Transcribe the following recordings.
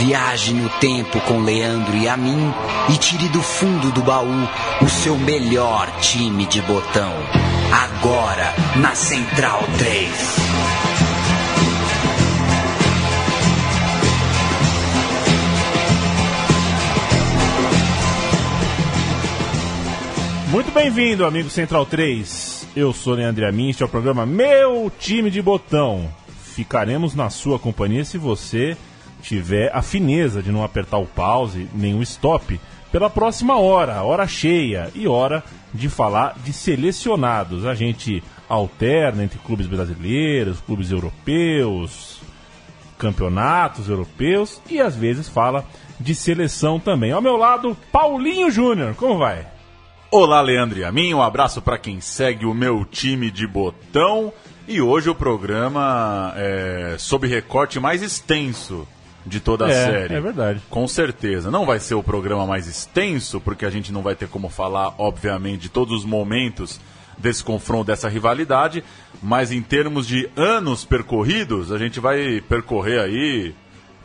Viaje no tempo com Leandro e a mim e tire do fundo do baú o seu melhor time de botão. Agora na Central 3. Muito bem-vindo, amigo Central 3. Eu sou Leandro Amin, este é o programa Meu Time de Botão. Ficaremos na sua companhia se você tiver a fineza de não apertar o pause nem o stop pela próxima hora, hora cheia e hora de falar de selecionados. A gente alterna entre clubes brasileiros, clubes europeus, campeonatos europeus e às vezes fala de seleção também. Ao meu lado, Paulinho Júnior. Como vai? Olá, Leandro e a mim. Um abraço para quem segue o meu time de botão. E hoje o programa é sob recorte mais extenso de toda a é, série. É verdade. Com certeza. Não vai ser o programa mais extenso, porque a gente não vai ter como falar, obviamente, de todos os momentos desse confronto, dessa rivalidade. Mas em termos de anos percorridos, a gente vai percorrer aí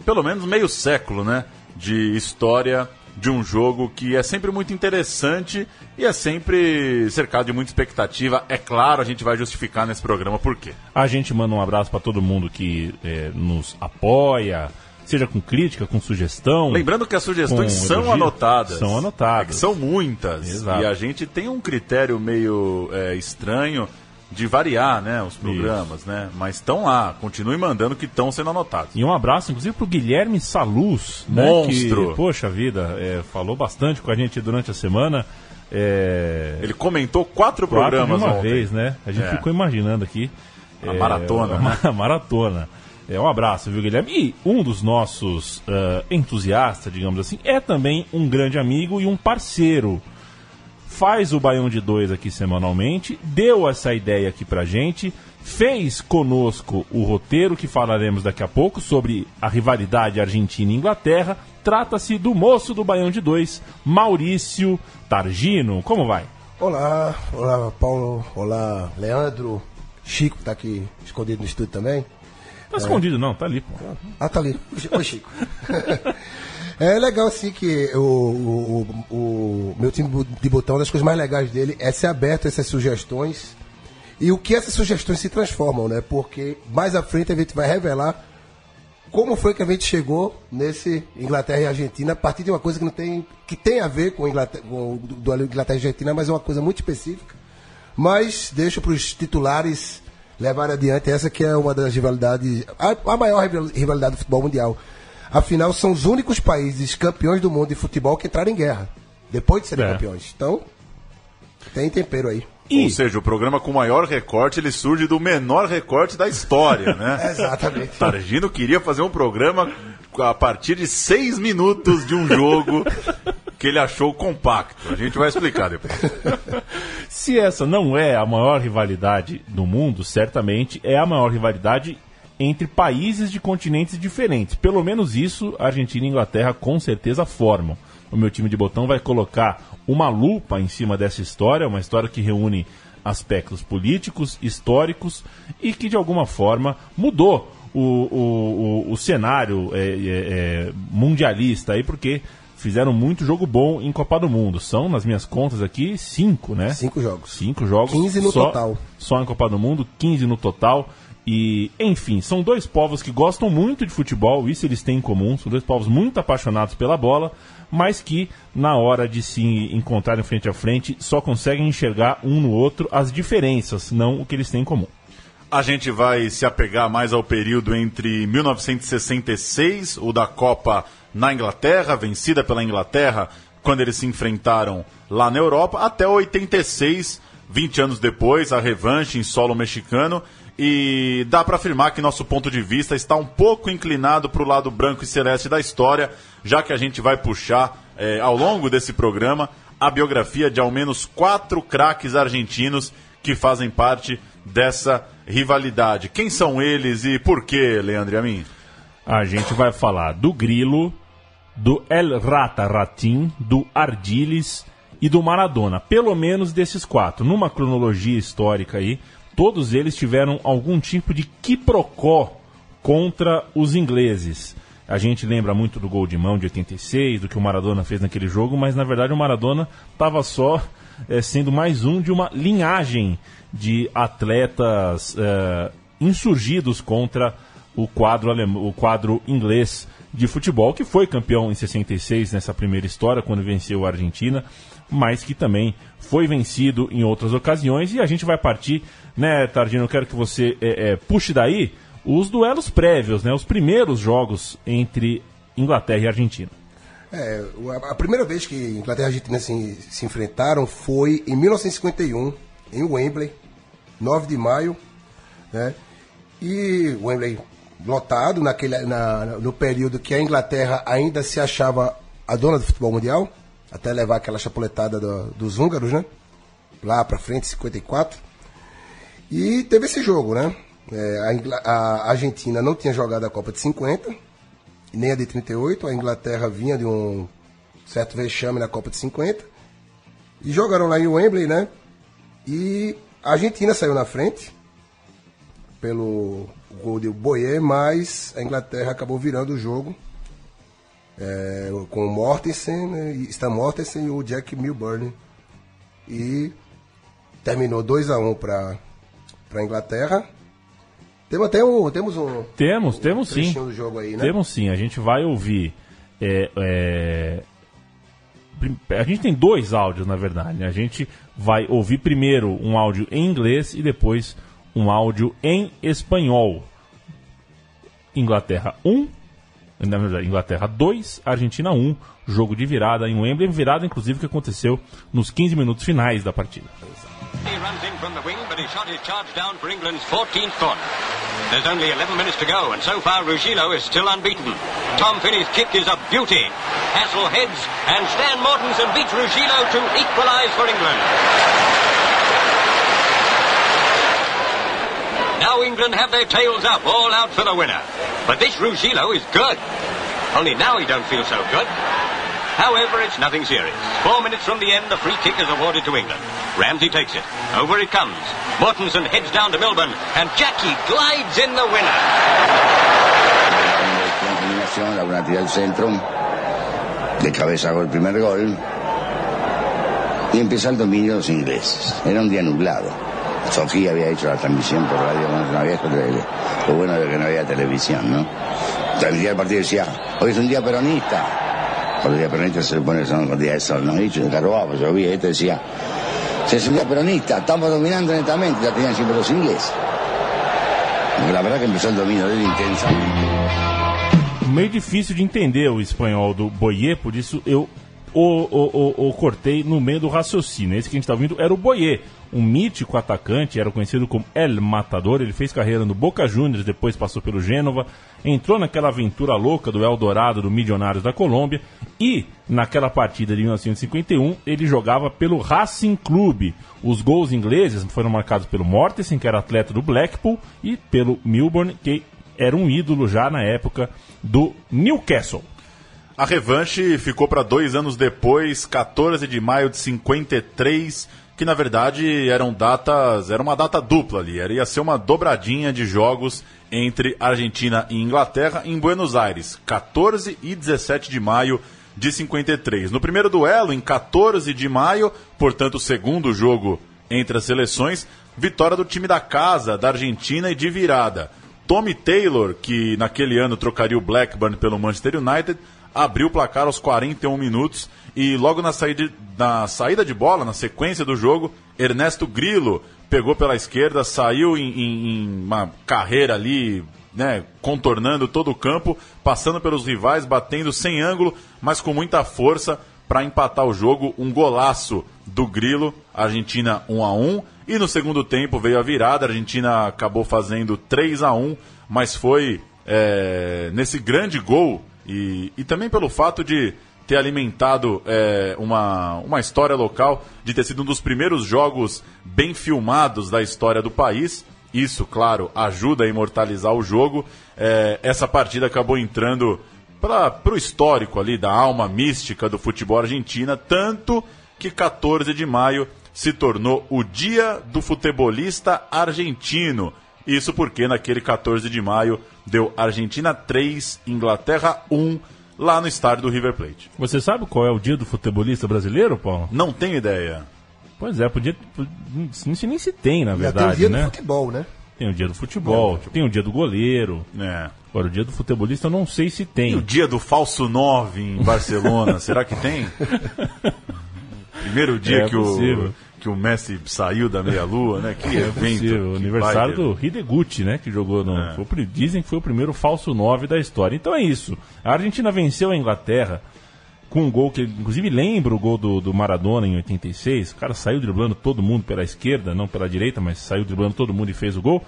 pelo menos meio século, né? De história de um jogo que é sempre muito interessante e é sempre cercado de muita expectativa. É claro, a gente vai justificar nesse programa por quê. A gente manda um abraço para todo mundo que é, nos apoia, seja com crítica, com sugestão. Lembrando que as sugestões são elogio, anotadas. São anotadas. É são muitas. Exato. E a gente tem um critério meio é, estranho de variar, né, os programas, Isso. né? Mas estão lá, continue mandando que estão sendo anotados. E um abraço, inclusive, pro Guilherme Saluz, monstro. Né, que, poxa vida, é, falou bastante com a gente durante a semana. É... Ele comentou quatro, quatro programas de uma ontem. vez, né? A gente É. ficou imaginando aqui. A maratona, né? A maratona. É, um abraço, viu, Guilherme? E um dos nossos uh, entusiastas, digamos assim, é também um grande amigo e um parceiro. Faz o Baião de Dois aqui semanalmente, deu essa ideia aqui pra gente, fez conosco o roteiro que falaremos daqui a pouco sobre a rivalidade Argentina e Inglaterra. Trata-se do moço do Baião de Dois, Maurício Targino. Como vai? Olá, olá Paulo, olá Leandro, Chico tá aqui escondido no estúdio também. Tá escondido não, tá ali, pô. Ah, tá ali. Oi, Chico. é legal, assim, que o, o, o, o meu time de botão, uma das coisas mais legais dele é ser aberto a essas sugestões e o que essas sugestões se transformam, né? Porque mais à frente a gente vai revelar como foi que a gente chegou nesse Inglaterra e Argentina a partir de uma coisa que não tem que tem a ver com, Inglaterra, com do, do Inglaterra e Argentina, mas é uma coisa muito específica. Mas deixo para os titulares levar adiante essa que é uma das rivalidades, a, a maior rivalidade do futebol mundial. Afinal, são os únicos países campeões do mundo de futebol que entraram em guerra depois de serem É. campeões. Então, tem tempero aí. Ou seja, o programa com maior recorte, ele surge do menor recorte da história, né? Exatamente. Targino queria fazer um programa a partir de seis minutos de um jogo que ele achou compacto. A gente vai explicar depois. Se essa não é a maior rivalidade do mundo, certamente é a maior rivalidade entre países de continentes diferentes. Pelo menos isso, Argentina e Inglaterra com certeza formam. O meu time de botão vai colocar uma lupa em cima dessa história, uma história que reúne aspectos políticos, históricos e que de alguma forma mudou o, o, o, o cenário é, é, é, mundialista aí, porque fizeram muito jogo bom em Copa do Mundo. São, nas minhas contas aqui, cinco, né? Cinco jogos. Cinco jogos. 15 no só, total. Só em Copa do Mundo, 15 no total. E, enfim, são dois povos que gostam muito de futebol, isso eles têm em comum. São dois povos muito apaixonados pela bola, mas que, na hora de se encontrarem frente a frente, só conseguem enxergar um no outro as diferenças, não o que eles têm em comum. A gente vai se apegar mais ao período entre 1966, o da Copa na Inglaterra, vencida pela Inglaterra, quando eles se enfrentaram lá na Europa, até 86, 20 anos depois, a revanche em solo mexicano. E dá para afirmar que nosso ponto de vista está um pouco inclinado para o lado branco e celeste da história, já que a gente vai puxar eh, ao longo desse programa a biografia de ao menos quatro craques argentinos que fazem parte dessa rivalidade. Quem são eles e por quê, Leandro a mim? A gente vai falar do Grilo, do El Rata Ratim, do Ardiles e do Maradona. Pelo menos desses quatro. Numa cronologia histórica aí, todos eles tiveram algum tipo de quiprocó contra os ingleses. A gente lembra muito do gol de mão de 86, do que o Maradona fez naquele jogo, mas na verdade o Maradona estava só é, sendo mais um de uma linhagem de atletas é, insurgidos contra o quadro, o quadro inglês de futebol, que foi campeão em 66 nessa primeira história, quando venceu a Argentina, mas que também foi vencido em outras ocasiões. E a gente vai partir, né, Tardino? Eu quero que você é, é, puxe daí os duelos prévios, né, os primeiros jogos entre Inglaterra e Argentina. É, a primeira vez que Inglaterra e Argentina se, se enfrentaram foi em 1951, em Wembley, 9 de maio, né? E Wembley lotado naquele, na, no período que a Inglaterra ainda se achava a dona do futebol mundial, até levar aquela chapuletada do, dos húngaros, né? Lá pra frente, 54. E teve esse jogo, né? É, a, a, Argentina não tinha jogado a Copa de 50, nem a de 38. A Inglaterra vinha de um certo vexame na Copa de 50. E jogaram lá em Wembley, né? E a Argentina saiu na frente pelo gol de Boyer, mas a Inglaterra acabou virando o jogo é, com o Mortensen, né, Stan Mortensen e o Jack Milburn. E terminou 2 a 1 um para a Inglaterra. Temos até um. Temos um. Temos, um temos sim. Do jogo aí, né? Temos sim. A gente vai ouvir. É, é... A gente tem dois áudios, na verdade. Né? A gente vai ouvir primeiro um áudio em inglês e depois um áudio em espanhol. Inglaterra 1, na verdade, Inglaterra 2, Argentina 1, jogo de virada em Wembley, virada inclusive que aconteceu nos 15 minutos finais da partida. He runs in from the wing, but his shot is charged down for England's 14th corner. There's only 11 minutes to go, and so far Ruggiero is still unbeaten. Tom Finney's kick is a beauty. Hassel heads, and Stan Mortensen beats Ruggiero to equalise for England. Now England have their tails up, all out for the winner. But this Ruggiero is good. Only now he don't feel so good. However, it's nothing serious. Four minutes from the end, the free kick is awarded to England. Ramsey takes it. Over it comes. Mortensen heads down to Milburn, and Jackie glides in the winner. De cabeza hago el primer gol. Y de ingleses. Era un día nublado. Sofía había hecho la transmisión por radio no lo no había televisión, el partido y decía, hoy es un día peronista. Cuando el día peronista se supone que son de sol, ¿no? Yo cargaba, pues yo vi, este decía, se día peronista, estamos dominando netamente, ya tenían siempre los ingleses. Porque la verdad que empezó el dominio dele intensamente. Meio difícil de entender o espanhol do Boyer, por isso eu o, o, o, o cortei no meio do raciocínio. Esse que a gente está ouvindo era o Boyer, um mítico atacante, era conhecido como El Matador. Ele fez carreira no Boca Juniors, depois passou pelo Gênova, entrou naquela aventura louca do Eldorado do Milionários da Colômbia e naquela partida de 1951 ele jogava pelo Racing Clube. Os gols ingleses foram marcados pelo Mortensen, que era atleta do Blackpool, e pelo Milburn, que era um ídolo já na época do Newcastle. A revanche ficou para dois anos depois, 14 de maio de 53, que na verdade eram datas, era uma data dupla ali, era, ia ser uma dobradinha de jogos entre Argentina e Inglaterra em Buenos Aires, 14 e 17 de maio de 53. No primeiro duelo, em 14 de maio, portanto, o segundo jogo entre as seleções, vitória do time da casa, da Argentina e de virada. Tommy Taylor, que naquele ano trocaria o Blackburn pelo Manchester United, abriu o placar aos 41 minutos e logo na saída, na saída de bola, na sequência do jogo, Ernesto Grillo pegou pela esquerda, saiu em, em, em uma carreira ali, né, contornando todo o campo, passando pelos rivais, batendo sem ângulo, mas com muita força para empatar o jogo. Um golaço do Grilo, Argentina 1 a 1 e no segundo tempo veio a virada, a Argentina acabou fazendo 3 a 1 mas foi é, nesse grande gol e, e também pelo fato de ter alimentado é, uma, uma história local, de ter sido um dos primeiros jogos bem filmados da história do país. Isso, claro, ajuda a imortalizar o jogo. É, essa partida acabou entrando para o histórico ali da alma mística do futebol argentina, tanto que 14 de maio se tornou o Dia do Futebolista Argentino. Isso porque naquele 14 de maio deu Argentina 3, Inglaterra 1, lá no estádio do River Plate. Você sabe qual é o dia do futebolista brasileiro, Paulo? Não tenho ideia. Pois é, podia. Não sei nem se tem, na Já verdade, tem o dia né? do futebol, né? Tem o dia do futebol, tem o dia do goleiro. É. Agora, o dia do futebolista eu não sei se E o tem. dia do falso 9 em Barcelona, será que tem? Primeiro dia É que, o, possível que o Messi saiu da meia-lua, né? Que é evento. Sim, o que aniversário do Hideguchi, né? Que jogou no. É. Foi, dizem que foi o primeiro falso 9 da história. Então é isso. A Argentina venceu a Inglaterra com um gol que, inclusive, lembra o gol do, do Maradona em 86. O cara saiu driblando todo mundo pela esquerda, não pela direita, mas saiu driblando todo mundo e fez o gol.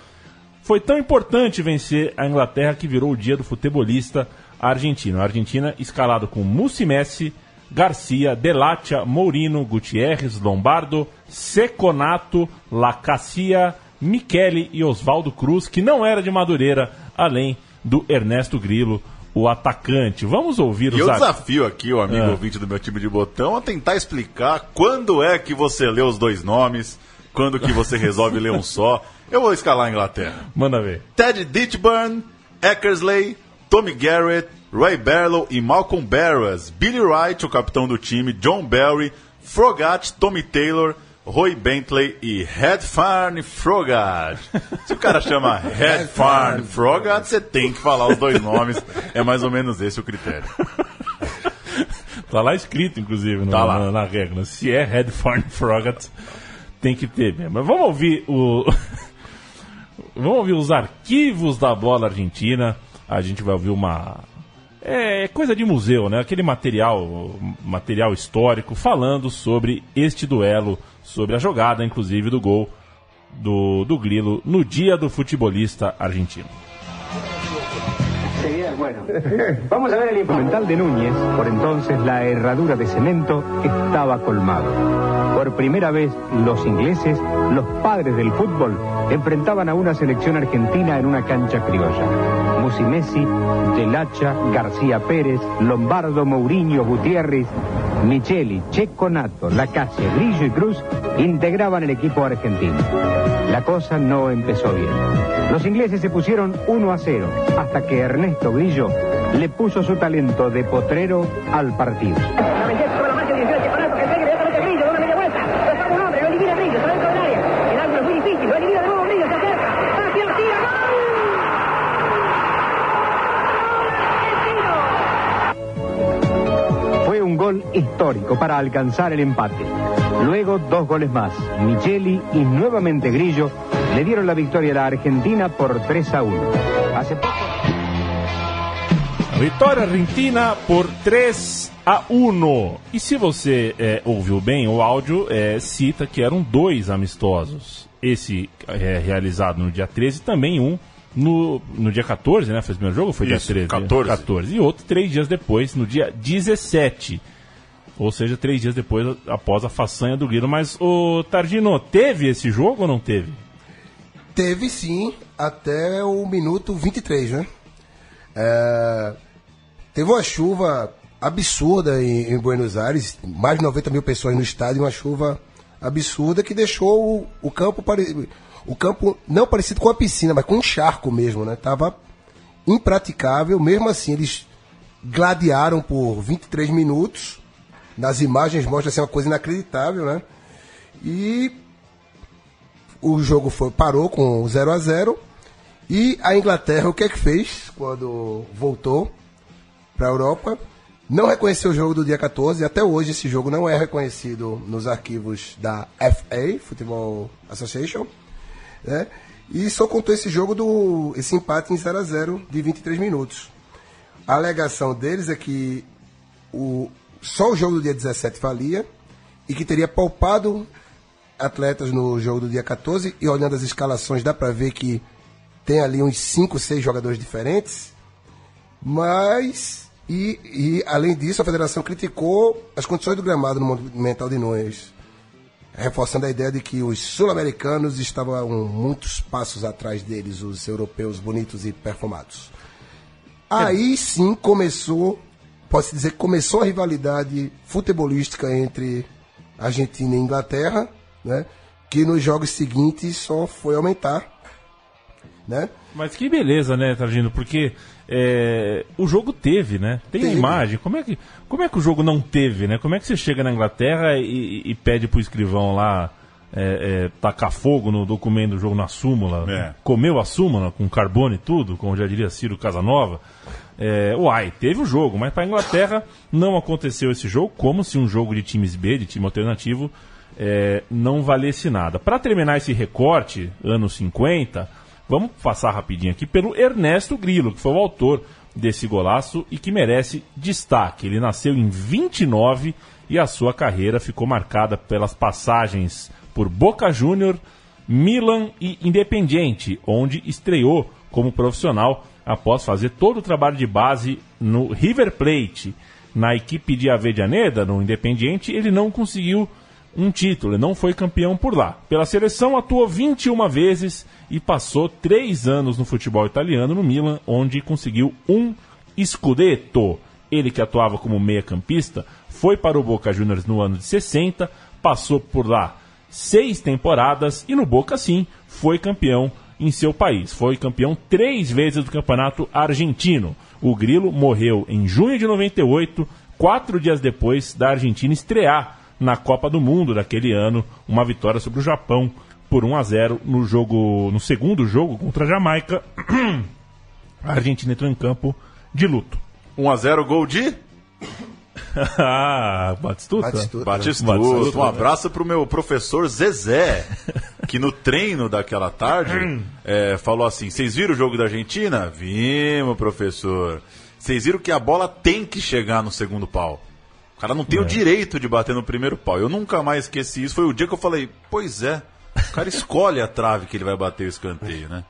Foi tão importante vencer a Inglaterra que virou o dia do futebolista argentino. A Argentina escalado com Mussi Messi. Garcia, Delatia, Mourinho, Gutierrez, Lombardo, Seconato, Lacacia, Michele e Oswaldo Cruz, que não era de Madureira, além do Ernesto Grillo, o atacante. Vamos ouvir E os eu ar- desafio aqui o amigo É. ouvinte do meu time de botão a tentar explicar quando é que você lê os dois nomes, quando que você resolve ler um só. Eu vou escalar a Inglaterra. Manda ver. Ted Ditchburn, Eckersley, Tommy Garrett, Ray Barlow e Malcolm Barras, Billy Wright, o capitão do time, John Barry, Frogat, Tommy Taylor, Roy Bentley e Headfarn Frogat. Se o cara chama Headfarn Frogat, você tem que falar os dois nomes. É mais ou menos esse o critério. Tá lá escrito, inclusive, no- Tá lá. Na, na regra. Se é Headphone Frogat, tem que ter mesmo. Mas vamos ouvir o. vamos ouvir os arquivos da bola argentina. A gente vai ouvir uma. É coisa de museu, né? Aquele material, material histórico falando sobre este duelo, sobre a jogada, inclusive, do gol do, do Grilo no dia do futebolista argentino. Bueno, vamos a ver el instrumental de Núñez. Por entonces la herradura de cemento estaba colmada. Por primera vez los ingleses, los padres del fútbol, enfrentaban a una selección argentina en una cancha criolla. Musi Messi, Delacha, García Pérez, Lombardo, Mourinho, Gutiérrez, Micheli, Checo Nato, Lacalle, Grillo y Cruz integraban el equipo argentino. La cosa no empezó bien. Los ingleses se pusieron 1 a 0 hasta que Ernesto Grillo le puso su talento de potrero al partido. Gol histórico para alcanzar el empate. Luego dos goles más. Micheli y nuevamente Grillo le dieron la victoria a la Argentina por 3 a 1. Hace poco... Vitória Argentina por 3 a 1. E se você é, ouviu bem, o áudio é, cita que eram dois amistosos. Esse é, realizado no dia 13 e também um no, no dia 14, né? Foi o primeiro jogo? ou Foi Isso, dia 13? 14. 14. E outro três dias depois, no dia 17. Ou seja, três dias depois, após a façanha do Grilo. Mas, o Tardino, teve esse jogo ou não teve? Teve sim, até o minuto 23, né? É, teve uma chuva absurda em, em Buenos Aires, mais de 90 mil pessoas no estádio, uma chuva absurda que deixou o, o campo pare- o campo não parecido com a piscina, mas com um charco mesmo, né? Tava impraticável, mesmo assim eles gladiaram por 23 minutos. Nas imagens mostra assim, uma coisa inacreditável, né? E o jogo foi, parou com 0 a 0 e a Inglaterra o que é que fez quando voltou para a Europa? Não reconheceu o jogo do dia 14 e até hoje esse jogo não é reconhecido nos arquivos da FA, Football Association, né? E só contou esse jogo do esse empate em 0 a 0 de 23 minutos. A alegação deles é que o, só o jogo do dia 17 valia e que teria poupado atletas no jogo do dia 14 e olhando as escalações dá pra ver que tem ali uns 5, 6 jogadores diferentes. Mas, e, e além disso, a federação criticou as condições do gramado no Monumental de Nunes, reforçando a ideia de que os sul-americanos estavam muitos passos atrás deles, os europeus bonitos e perfumados. Aí sim começou, posso dizer que começou a rivalidade futebolística entre Argentina e Inglaterra, né? Que nos jogos seguintes só foi aumentar. né? Mas que beleza, né, Targino? Porque é, o jogo teve, né? Tem a Teve. imagem. Como é, que, como é que o jogo não teve, né? Como é que você chega na Inglaterra e, e pede pro escrivão lá é, é, tacar fogo no documento do jogo na súmula? É. Comeu a súmula com carbono e tudo, como já diria Ciro Casanova? É, uai, teve o jogo, mas para a Inglaterra não aconteceu esse jogo, como se um jogo de times B, de time alternativo, é, não valesse nada. Para terminar esse recorte, anos 50, vamos passar rapidinho aqui pelo Ernesto Grillo, que foi o autor desse golaço e que merece destaque. Ele nasceu em 29 e a sua carreira ficou marcada pelas passagens por Boca Júnior, Milan e Independiente, onde estreou como profissional após fazer todo o trabalho de base no River Plate. Na equipe de Avejaneda, no Independiente, ele não conseguiu um título, não foi campeão por lá. Pela seleção, atuou 21 vezes e passou três anos no futebol italiano, no Milan, onde conseguiu um Scudetto. Ele que atuava como meia-campista, foi para o Boca Juniors no ano de 60, passou por lá seis temporadas e no Boca, sim, foi campeão em seu país. Foi campeão três vezes do campeonato argentino. O Grilo morreu em junho de 98, quatro dias depois da Argentina estrear na Copa do Mundo daquele ano, uma vitória sobre o Japão por 1 a 0 no jogo, no segundo jogo contra a Jamaica. A Argentina entrou em campo de luto. 1x0 gol de ah, Batistuta. Batistuta. Batistuta. Batistuta, Um abraço pro meu professor Zezé, que no treino daquela tarde é, falou assim: Vocês viram o jogo da Argentina? Vimos, professor. Vocês viram que a bola tem que chegar no segundo pau. O cara não tem o direito de bater no primeiro pau. Eu nunca mais esqueci isso. Foi o dia que eu falei: Pois é, o cara escolhe a trave que ele vai bater o escanteio, né?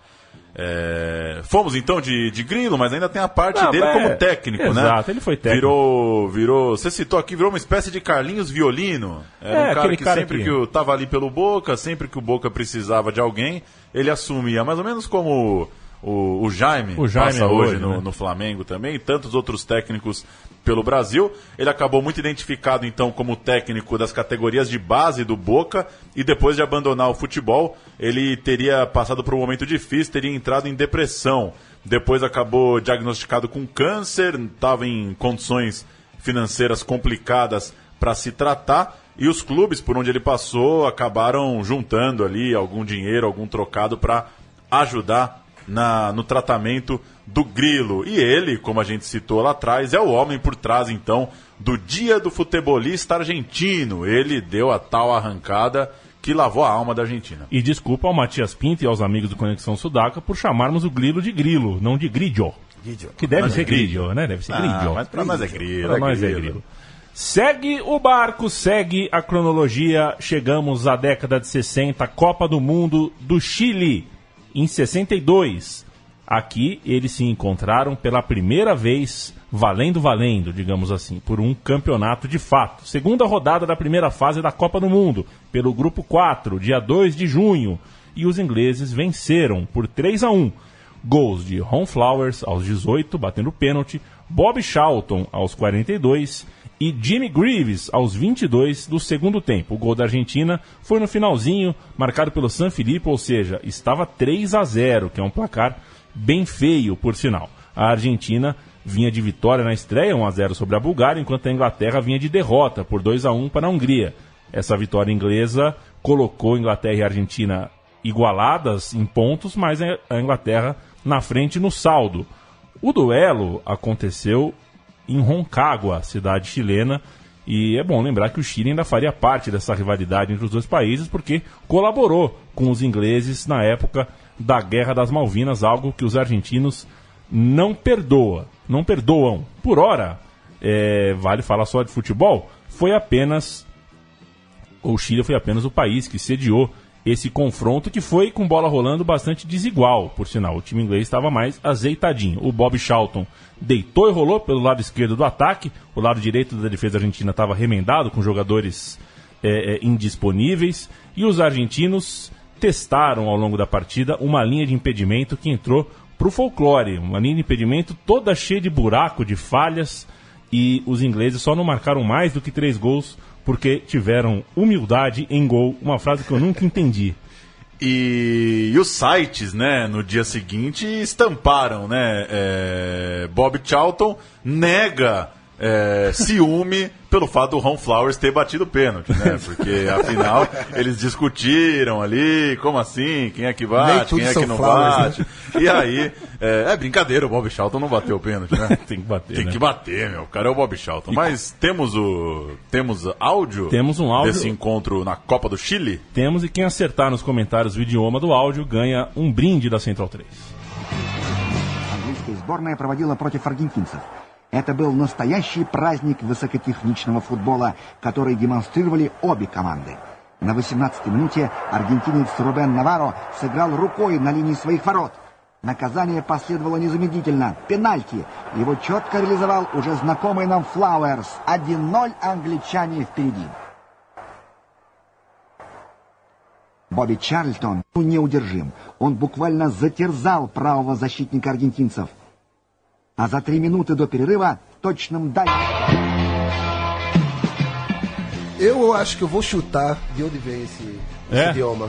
É, Fomos então de, de grilo, mas ainda tem a parte Não, dele é, como técnico, né? exato, ele foi técnico. Virou, virou. Você citou aqui, virou uma espécie de Carlinhos Violino. Era É, um cara que cara sempre que- que o tava ali pelo Boca, sempre que o Boca precisava de alguém, ele assumia. Mais ou menos como o, o Jaime, O Jaime passa hoje, hoje, no, né? no Flamengo também, e tantos outros técnicos pelo Brasil. Ele acabou muito identificado então como técnico das categorias de base do Boca e depois de abandonar o futebol, ele teria passado por um momento difícil, teria entrado em depressão. Depois acabou diagnosticado com câncer, estava em condições financeiras complicadas para se tratar. E os clubes por onde ele passou acabaram juntando ali algum dinheiro, algum trocado para ajudar na, no tratamento do grilo. E ele, como a gente citou lá atrás, é o homem por trás, então, do Dia do Futebolista Argentino. Ele deu a tal arrancada que lavou a alma da Argentina. E desculpa ao Matias Pinto e aos amigos do Conexão Sudaca por chamarmos o grilo de grilo, não de gridio. Que deve Mas ser é gridio. gridio, né? Deve ser Ah, gridio. mas pra nós é grilo. Pra é nós é grilo. grilo. Segue o barco, segue a cronologia. Chegamos à década de 60, Copa do Mundo do Chile, em 62. Aqui eles se encontraram pela primeira vez, valendo, valendo, digamos assim, por um campeonato de fato. Segunda rodada da primeira fase da Copa do Mundo, pelo grupo 4, dia 2 de junho. E os ingleses venceram por 3 a 1. Gols de Ron Flowers aos 18, batendo pênalti, Bob Charlton aos 42 e Jimmy Greaves aos 22 do segundo tempo. O gol da Argentina foi no finalzinho, marcado pelo San Filipe, ou seja, estava 3 a 0, que é um placar bem feio, por sinal. A Argentina vinha de vitória na estreia, 1 a 0 sobre a Bulgária, enquanto a Inglaterra vinha de derrota por 2 a 1 para a Hungria. Essa vitória inglesa colocou Inglaterra e Argentina igualadas em pontos, mas a Inglaterra na frente no saldo. O duelo aconteceu em Roncagua, cidade chilena, e é bom lembrar que o Chile ainda faria parte dessa rivalidade entre os dois países, porque colaborou com os ingleses na época da Guerra das Malvinas, algo que os argentinos não perdoa, não perdoam. Por hora, é, vale falar só de futebol, foi apenas o Chile foi apenas o país que sediou esse confronto que foi com bola rolando bastante desigual, por sinal. O time inglês estava mais azeitadinho. O Bob Charlton deitou e rolou pelo lado esquerdo do ataque, o lado direito da defesa argentina estava remendado com jogadores é, é, indisponíveis e os argentinos testaram ao longo da partida uma linha de impedimento que entrou para o folclore, uma linha de impedimento toda cheia de buraco, de falhas e os ingleses só não marcaram mais do que três gols porque tiveram humildade em gol, uma frase que eu nunca entendi. E, e os sites, né, no dia seguinte estamparam, né? é, Bob Charlton nega é, ciúme pelo fato do Ron Flowers ter batido o pênalti, né? Porque afinal eles discutiram ali, como assim? Quem é que Nem bate? tudo Quem é são que não Flowers, bate? E aí, é, é brincadeira, o Bob Charlton não bateu o pênalti, né? Tem que bater, Tem né? que bater, meu. O cara é o Bob Charlton. Mas temos o. Temos áudio? Temos um áudio. Desse encontro na Copa do Chile? Temos e quem acertar nos comentários o idioma do áudio ganha um brinde da Central 3. английская сборная проводила против аргентинцев. Это был настоящий праздник высокотехничного футбола, который демонстрировали обе команды. На 18-й минуте аргентинец Рубен Наваро сыграл рукой на линии своих ворот. Наказание последовало незамедлительно. Пенальти. Его четко реализовал уже знакомый нам Флауэрс. 1-0 англичане впереди. Бобби Чарльтон неудержим. Он буквально затерзал правого защитника аргентинцев. А за три минуты до перерыва точным дальним... Eu acho que eu vou chutar de onde vem esse, esse É? idioma.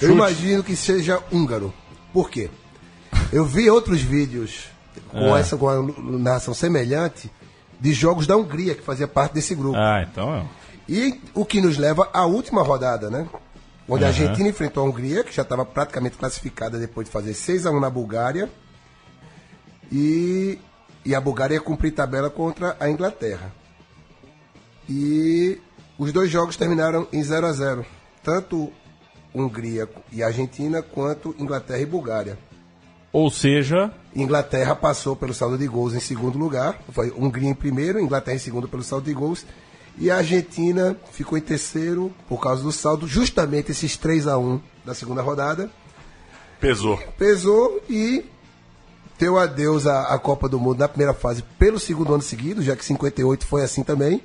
Eu Chute. imagino que seja húngaro. Por quê? Eu vi outros vídeos com É. essa com a narração semelhante de jogos da Hungria, que fazia parte desse grupo. Ah, então é. E o que nos leva à última rodada, né? Onde a Aham. Argentina enfrentou a Hungria, que já estava praticamente classificada depois de fazer 6 a 1 na Bulgária. E, e a Bulgária ia cumprir tabela contra a Inglaterra. E os dois jogos terminaram em 0 a 0 Tanto Hungria e Argentina, quanto Inglaterra e Bulgária. Ou seja, Inglaterra passou pelo saldo de gols em segundo lugar, foi Hungria em primeiro, Inglaterra em segundo pelo saldo de gols, e a Argentina ficou em terceiro por causa do saldo, justamente esses 3 a 1 da segunda rodada. Pesou. Pesou e deu adeus à, à Copa do Mundo na primeira fase pelo segundo ano seguido, já que 58 foi assim também.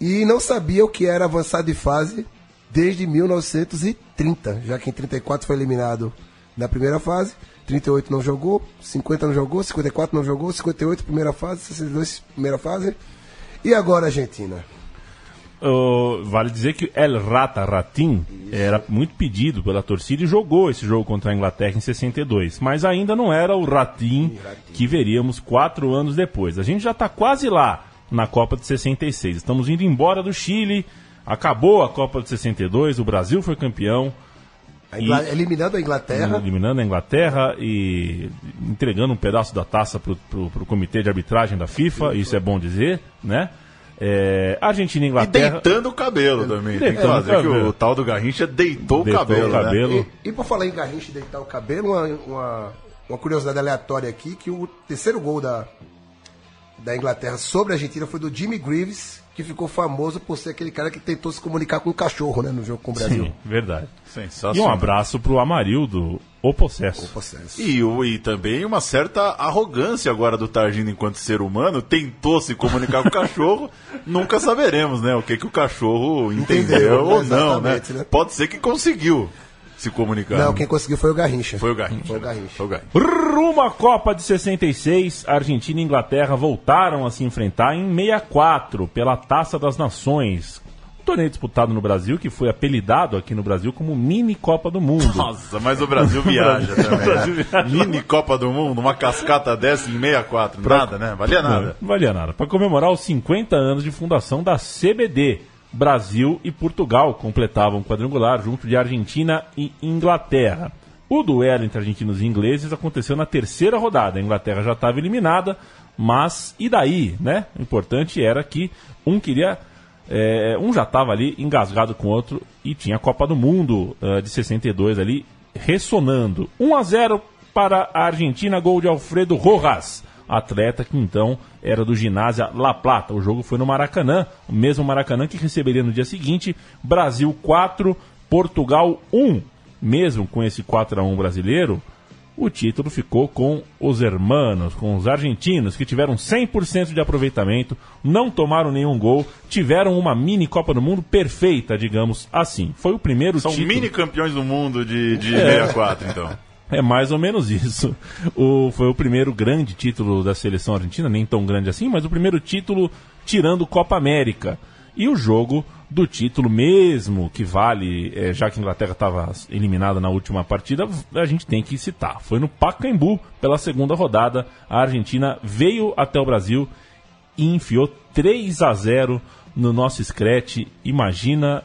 E não sabia o que era avançar de fase desde 1930, já que em 34 foi eliminado na primeira fase, 38 não jogou, 50 não jogou, 54 não jogou, 58 primeira fase, 62 primeira fase. E agora Argentina? Uh, vale dizer que El Rata Ratin era muito pedido pela torcida e jogou esse jogo contra a Inglaterra em 62. Mas ainda não era o Ratin que veríamos quatro anos depois. A gente já está quase lá na Copa de 66. Estamos indo embora do Chile. Acabou a Copa de 62, o Brasil foi campeão, A Ingla- E- Eliminando a Inglaterra. eliminando a Inglaterra e entregando um pedaço da taça para o comitê de arbitragem da FIFA. Isso é bom dizer, né? É, Argentina e E Inglaterra. deitando o cabelo também. Tem que fazer o que o cabelo. tal do Garrincha deitou, Deitou o cabelo. o né? cabelo. E, e por falar em Garrincha e deitar o cabelo, uma, uma, uma curiosidade aleatória aqui, que o terceiro gol da, da Inglaterra sobre a Argentina foi do Jimmy Greaves, que ficou famoso por ser aquele cara que tentou se comunicar com um cachorro, né, no jogo com o Brasil. Sim, verdade. Sensacional. E um abraço pro Amarildo, o possesso. Processo. E, o- e também uma certa arrogância agora do Targino enquanto ser humano, tentou se comunicar com o cachorro, nunca saberemos, né, o que, que o cachorro entendeu, Entendeu, ou não, né? né? Pode ser que conseguiu se comunicar. Não, quem conseguiu foi o Garrincha. Foi o Garrincha. Foi o né? Garrincha. Foi o Garrincha. Rumo à Copa de 66, Argentina e Inglaterra voltaram a se enfrentar em 64 pela Taça das Nações. Torneio disputado no Brasil que foi apelidado aqui no Brasil como Mini Copa do Mundo. Nossa, mas o Brasil viaja também. Brasil né? viaja. Mini Copa do Mundo, uma cascata dessa em 64. Nada, né? Valia nada. Não valia nada. Para comemorar os 50 anos de fundação da CBD, Brasil e Portugal completavam um quadrangular junto de Argentina e Inglaterra. O duelo entre argentinos e ingleses aconteceu na terceira rodada. A Inglaterra já estava eliminada, mas e daí, né? O importante era que um queria. É, um já estava ali engasgado com o outro e tinha a Copa do Mundo eh, de 62 ali ressonando. 1 a 0 para a Argentina, gol de Alfredo Rojas atleta que então era do ginásio La Plata. O jogo foi no Maracanã, o mesmo Maracanã que receberia no dia seguinte Brasil 4, Portugal 1. Mesmo com esse 4 a 1 brasileiro, o título ficou com os hermanos, com os argentinos, que tiveram 100% de aproveitamento, não tomaram nenhum gol, tiveram uma mini Copa do Mundo perfeita, digamos assim. Foi o primeiro São título. mini campeões do mundo de, de É. 64, então. É mais ou menos isso. O, foi o primeiro grande título da seleção argentina, nem tão grande assim, mas o primeiro título tirando Copa América. E o jogo do título mesmo, que vale, é, já que a Inglaterra estava eliminada na última partida, a gente tem que citar. Foi no Pacaembu, pela segunda rodada, a Argentina veio até o Brasil e enfiou 3 a 0 no nosso scratch. Imagina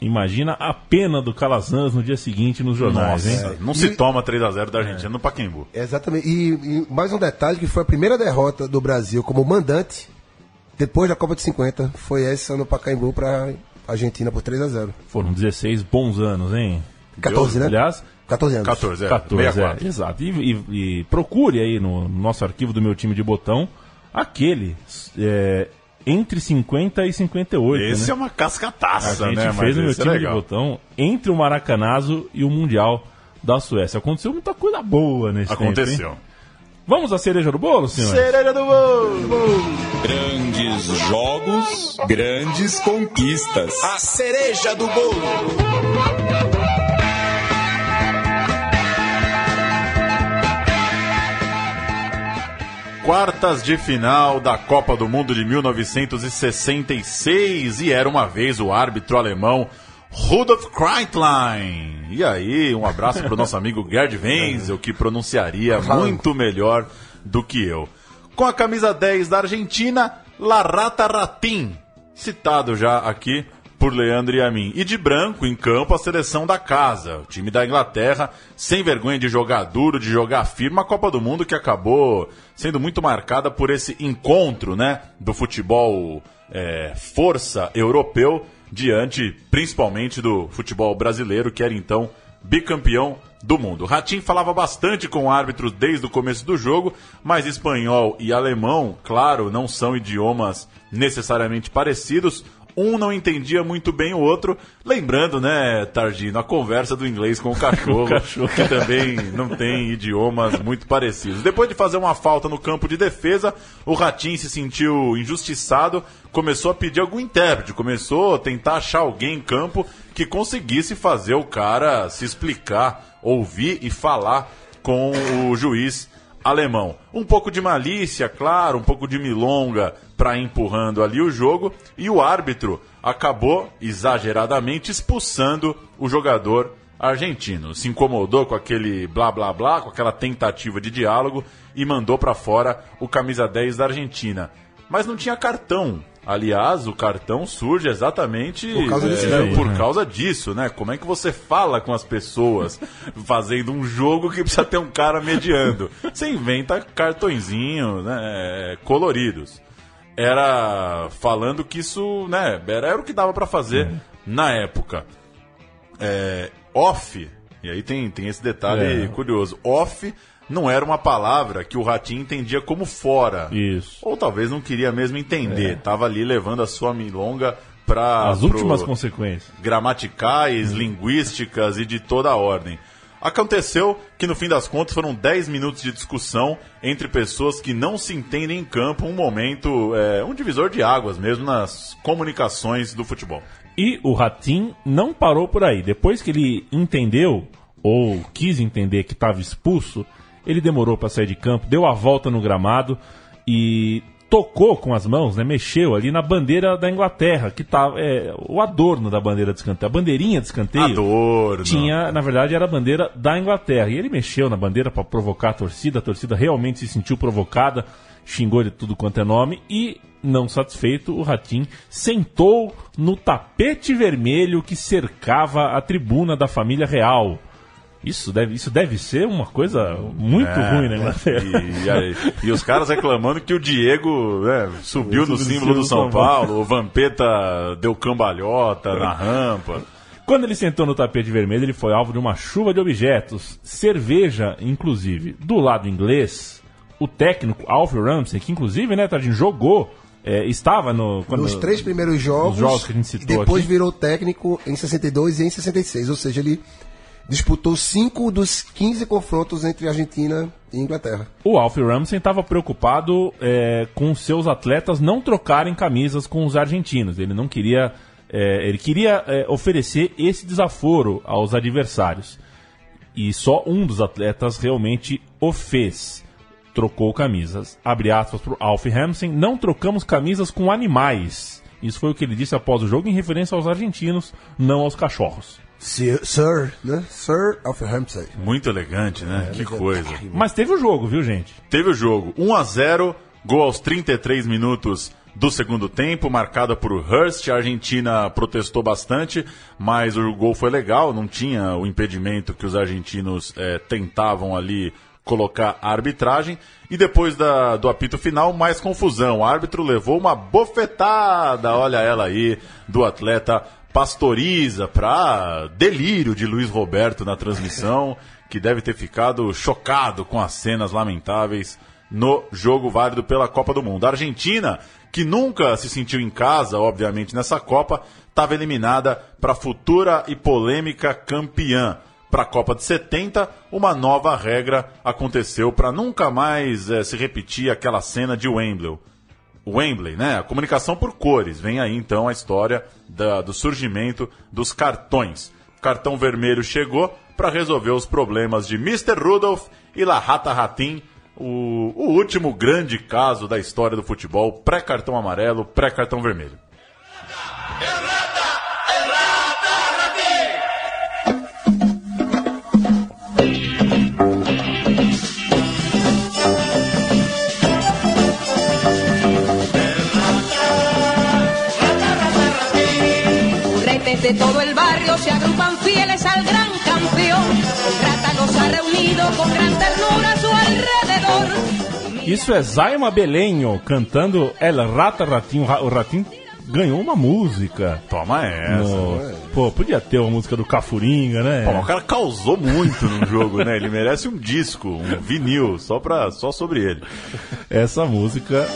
Imagina a pena do Calazans no dia seguinte nos jornais, Nossa, hein? não se toma 3x0 da Argentina no Pacaembu. Exatamente. E, e mais um detalhe que foi a primeira derrota do Brasil como mandante depois da Copa de 50. Foi essa no Pacaembu para Argentina por 3 a 0. Foram 16 bons anos, hein? 14, né? Aliás, 14 anos. 14, é. 14, 64. é, exato. E, e- e procure aí no nosso arquivo do meu time de botão aquele é, entre 50 e 58. Esse né? é uma A cascataça, gente né? fez o meu esse é time de legal. botão entre o Maracanazo e o Mundial da Suécia. Aconteceu muita coisa boa nesse tempo. Aconteceu. Vamos à cereja do bolo, senhor? Cereja do bolo! Grandes jogos, grandes conquistas. A cereja do bolo. Quartas de final da Copa do Mundo de 1966 e era uma vez o árbitro alemão Rudolf Kreitlein. E aí, um abraço para o nosso amigo Gerd Wenzel, que pronunciaria muito melhor do que eu. Com a camisa 10 da Argentina, La Rata Ratin, citado já aqui por Leandro e a mim. E de branco em campo a seleção da casa, o time da Inglaterra, sem vergonha de jogar duro, de jogar firme, a Copa do Mundo que acabou sendo muito marcada por esse encontro, né, do futebol é, força europeu diante, principalmente do futebol brasileiro, que era então bicampeão do mundo. Ratim falava bastante com árbitros desde o começo do jogo, mas espanhol e alemão, claro, não são idiomas necessariamente parecidos. Um não entendia muito bem o outro, lembrando, né, Targino, a conversa do inglês com o cachorro, que também não tem idiomas muito parecidos. Depois de fazer uma falta no campo de defesa, o Ratim se sentiu injustiçado, começou a pedir algum intérprete, começou a tentar achar alguém em campo que conseguisse fazer o cara se explicar, ouvir e falar com o juiz alemão. Um pouco de malícia, claro, um pouco de milonga para empurrando ali o jogo e o árbitro acabou exageradamente expulsando o jogador argentino. Se incomodou com aquele blá blá blá, com aquela tentativa de diálogo e mandou para fora o camisa 10 da Argentina. Mas não tinha cartão. Aliás, o cartão surge exatamente Por causa desse é, jogo, por né? causa disso, né? Como é que você fala com as pessoas fazendo um jogo que precisa ter um cara mediando? Você inventa cartõezinhos, né, coloridos. Era falando que isso, né, era, era o que dava pra fazer na época. É, off, e aí tem, tem esse detalhe É. curioso. Off não era uma palavra que o Ratinho entendia como fora. Isso. Ou talvez não queria mesmo entender. Tava ali levando a sua milonga para As últimas consequências. gramaticais, linguísticas e de toda a ordem. Aconteceu que no fim das contas foram 10 minutos de discussão entre pessoas que não se entendem em campo, um momento, é, um divisor de águas mesmo nas comunicações do futebol. E o Ratim não parou por aí. Depois que ele entendeu, ou quis entender que estava expulso, ele demorou para sair de campo, deu a volta no gramado e tocou com as mãos, né, mexeu ali na bandeira da Inglaterra, que tava é, o adorno da bandeira de escanteio, a bandeirinha de escanteio. Adorno. Tinha, na verdade, era a bandeira da Inglaterra. E ele mexeu na bandeira para provocar a torcida. A torcida realmente se sentiu provocada, xingou de tudo quanto é nome e, não satisfeito, o Ratim sentou no tapete vermelho que cercava a tribuna da família real. Isso deve, isso deve ser uma coisa muito É, ruim na Inglaterra. E, e aí- e os caras reclamando que o Diego né, subiu no símbolo do São Paulo. O Vampeta deu cambalhota na rampa. Quando ele sentou no tapete vermelho, ele foi alvo de uma chuva de objetos, cerveja, inclusive. Do lado inglês, o técnico Alfie Ramsey, que inclusive, né, Tadinho, jogou, é, estava no... Quando, Nos três primeiros jogos, Nos jogos que a gente citou e depois aqui. virou técnico em 62 e em 66. Ou seja, ele disputou cinco dos 15 confrontos entre Argentina e Inglaterra. O Alfie Ramsey estava preocupado é, com seus atletas não trocarem camisas com os argentinos. Ele não queria... é, ele queria é, oferecer esse desaforo aos adversários. E só um dos atletas realmente o fez. Trocou camisas. Abre aspas para o Alfie Ramsey. Não trocamos camisas com animais. Isso foi o que ele disse após o jogo, em referência aos argentinos, não aos cachorros. Sir, Sir, né? Sir of Hampshire. Muito elegante, né? que coisa. Mas teve o jogo, viu, gente? Teve o jogo 1 a 0 gol aos 33 minutos do segundo tempo, marcada por Hurst. A Argentina protestou bastante, mas o gol foi legal, não tinha o impedimento que os argentinos eh, tentavam ali colocar a arbitragem. E depois da- do apito final, mais confusão. O árbitro levou uma bofetada, olha ela aí, do atleta Pastoriza, para delírio de Luiz Roberto na transmissão, que deve ter ficado chocado com as cenas lamentáveis no jogo válido pela Copa do Mundo. A Argentina, que nunca se sentiu em casa, obviamente, nessa Copa, estava eliminada para futura e polêmica campeã. Para a Copa de 70, uma nova regra aconteceu para nunca mais eh, se repetir aquela cena de Wembley. Wembley, né? A comunicação por cores. Vem aí então a história da- do surgimento dos cartões. O cartão vermelho chegou para resolver os problemas de Mr. Rudolph e La Rata Ratin, o, o último grande caso da história do futebol, pré-cartão amarelo, pré-cartão vermelho. Retes de todo el barrio se agrupan fieles al gran campeón. Rata los ha reunido con gran ternura a su alrededor. Isso é Zaima Belenho cantando El Rata Ratinho. Ra- O Ratinho ganhou uma música. Toma essa. No- Pô, podia ter uma música do Cafuringa, né? Pô, o cara causou muito no jogo, né? Ele merece um disco, um vinil, só, pra, só sobre ele. Essa música.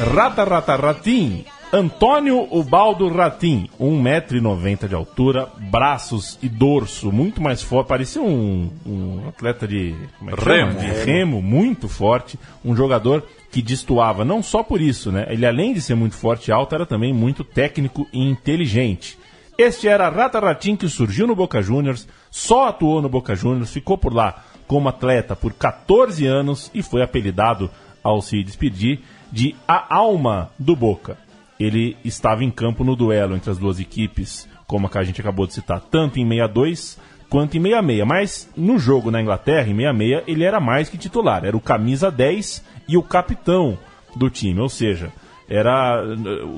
Rata Rata Ratim. Antônio Ubaldo Ratim, 1,90m de altura, braços e dorso muito mais forte, parecia um, um atleta de, é Remo. de remo, muito forte, um jogador que destoava, não só por isso, né? Ele além de ser muito forte e alto, era também muito técnico e inteligente. Este era Rata Ratim que surgiu no Boca Juniors, só atuou no Boca Juniors, ficou por lá como atleta por 14 anos e foi apelidado, ao se despedir, de A Alma do Boca. Ele estava em campo no duelo entre as duas equipes, como a gente acabou de citar, tanto em 62 quanto em 66. Mas no jogo na Inglaterra, em 66, ele era mais que titular, era o camisa 10 e o capitão do time, ou seja, era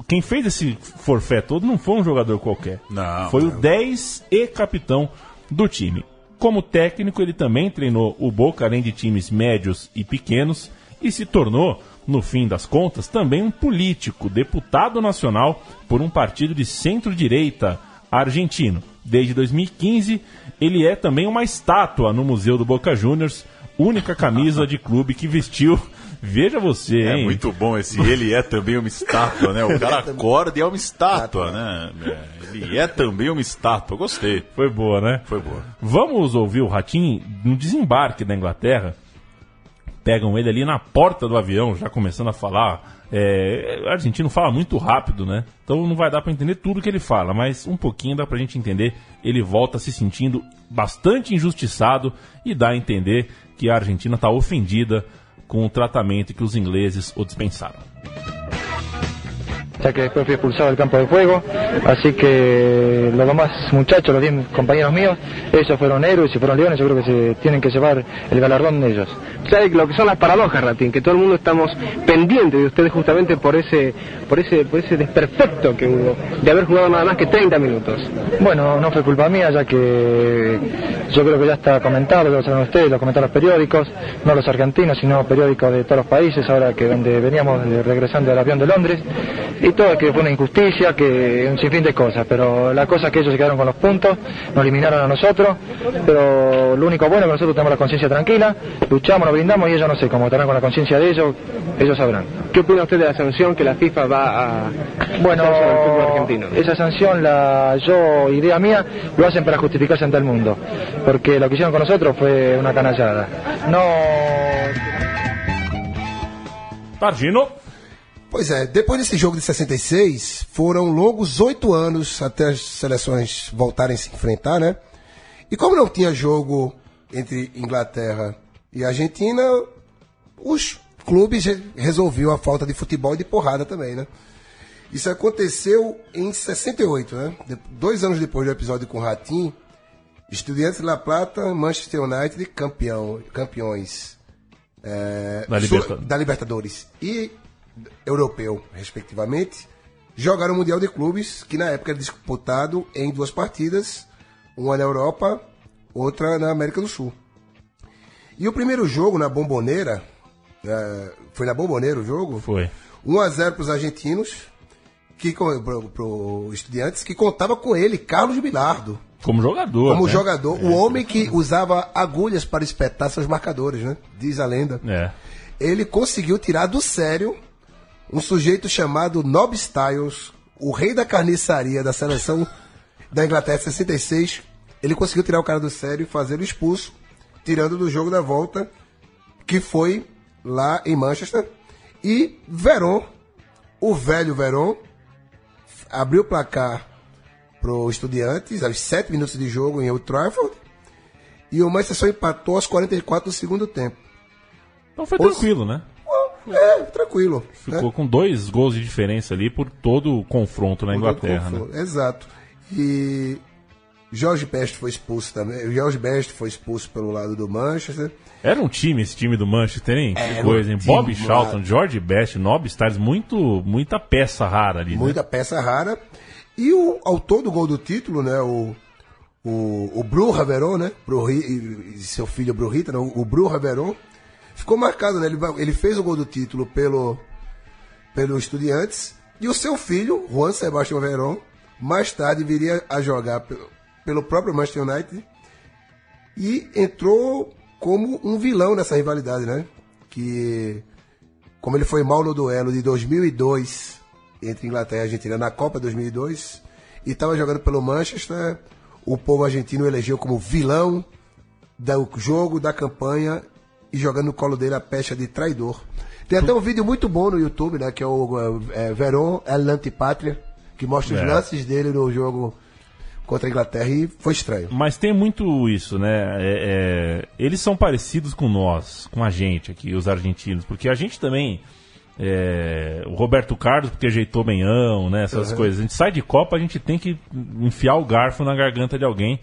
quem fez esse forfé todo não foi um jogador qualquer. Não, foi o não. 10 e capitão do time. Como técnico, ele também treinou o Boca, além de times médios e pequenos, e se tornou, no fim das contas, também um político, deputado nacional por um partido de centro-direita argentino. Desde 2015, ele é também uma estátua no Museu do Boca Juniors, única camisa de clube que vestiu. Veja você, É hein? muito bom esse ele é também uma estátua, né? O cara acorda e é uma estátua, né? É, Ele é também uma estátua. Gostei. Foi boa, né? Foi boa. Vamos ouvir o Ratinho no desembarque da Inglaterra. Pegam ele ali na porta do avião, já começando a falar. É, o argentino fala muito rápido, né? Então não vai dar para entender tudo que ele fala, mas um pouquinho dá pra gente entender. Ele volta se sentindo bastante injustiçado e dá a entender que a Argentina está ofendida com o tratamento que os ingleses o dispensaram. Ya que después fui expulsado del campo de juego, así que los demás muchachos, los 10 compañeros míos, ellos fueron héroes y fueron leones, yo creo que se tienen que llevar el galardón de ellos. ¿Sabe lo que son las paradojas, Ratín? Que todo el mundo estamos pendientes de ustedes justamente por ese, por ese, por ese desperfecto que hubo de haber jugado nada más que 30 minutos. Bueno, no fue culpa mía, ya que yo creo que ya está comentado, lo saben ustedes, lo comentaron los periódicos, no los argentinos, sino periódicos de todos los países, ahora que donde veníamos de- regresando del avión de Londres, y todo que fue una injusticia, que un sinfín de cosas, pero la cosa es que ellos se quedaron con los puntos, nos eliminaron a nosotros, pero lo único bueno es que nosotros tenemos la conciencia tranquila, luchamos, nos brindamos y ellos no sé, cómo estarán con la conciencia de ellos, ellos sabrán. ¿Qué opina usted de la sanción que la FIFA va a Bueno, fútbol argentino? esa sanción, la yo, idea mía, lo hacen para justificarse ante el mundo. Porque lo que hicieron con nosotros fue una canallada. No. Targino. Pois é, depois desse jogo de 66, foram longos oito anos até as seleções voltarem a se enfrentar, né? E como não tinha jogo entre Inglaterra e Argentina, os clubes re- resolviam a falta de futebol e de porrada também, né? Isso aconteceu em 68, né? De- dois anos depois do episódio com o Ratinho, Estudiantes de La Plata, Manchester United, campeão, campeões é, Da sul- Liberta- da Libertadores e europeu, respectivamente, jogaram o Mundial de Clubes, que na época era disputado em duas partidas, uma na Europa, outra na América do Sul. E o primeiro jogo na Bomboneira, é, foi na Bomboneira o jogo? Foi. 1x0 para os argentinos, que, pro, pro Estudiantes, que contava com ele, Carlos Bilardo. Como jogador. Como né? jogador, o homem que usava agulhas para espetar seus marcadores, né? Diz a lenda. É. Ele conseguiu tirar do sério um sujeito chamado Nob Styles, o rei da carniçaria da seleção da Inglaterra 66. Ele conseguiu tirar o cara do sério e fazê-lo expulso, tirando do jogo da volta, que foi lá em Manchester. E Veron, o velho Veron, abriu o placar pro Estudiantes aos 7 minutos de jogo em Old Trafford. E o Manchester só empatou aos 44 do segundo tempo. Então foi tranquilo, né? É, tranquilo. Ficou né? com dois gols de diferença ali por todo o confronto na Inglaterra, né? Exato. E Jorge Best foi expulso também. O Jorge Best foi expulso pelo lado do Manchester. Era um time esse time do Manchester, hein? Era que um coisa, hein? time Bob Charlton, George Best, Nob Stars, muito, muita peça rara ali, né? Muita peça rara. E o autor do gol do título, né? O, o, o Bruja Veron, né? Bruhi, e seu filho Brujita, né? o Bruja Veron. Ficou marcado, né? Ele, ele fez o gol do título pelo, pelo Estudiantes. E o seu filho, Juan Sebastião Veron, mais tarde viria a jogar pelo, pelo próprio Manchester United. E entrou como um vilão nessa rivalidade, né? Que como ele foi mal no duelo de 2002 entre Inglaterra e Argentina na Copa 2002 e estava jogando pelo Manchester, o povo argentino elegeu como vilão do jogo, da campanha e jogando no colo dele a pecha de traidor. Tem até um vídeo muito bom no YouTube, né, que é o é, Veron El Antipátria, que mostra os É. lances dele no jogo contra a Inglaterra e foi estranho. Mas tem muito isso, né? É, é, eles são parecidos com nós, com a gente aqui, os argentinos, porque a gente também. é, o Roberto Carlos, porque ajeitou benhão, né? Essas Uhum. coisas. A gente sai de Copa, a gente tem que enfiar o garfo na garganta de alguém.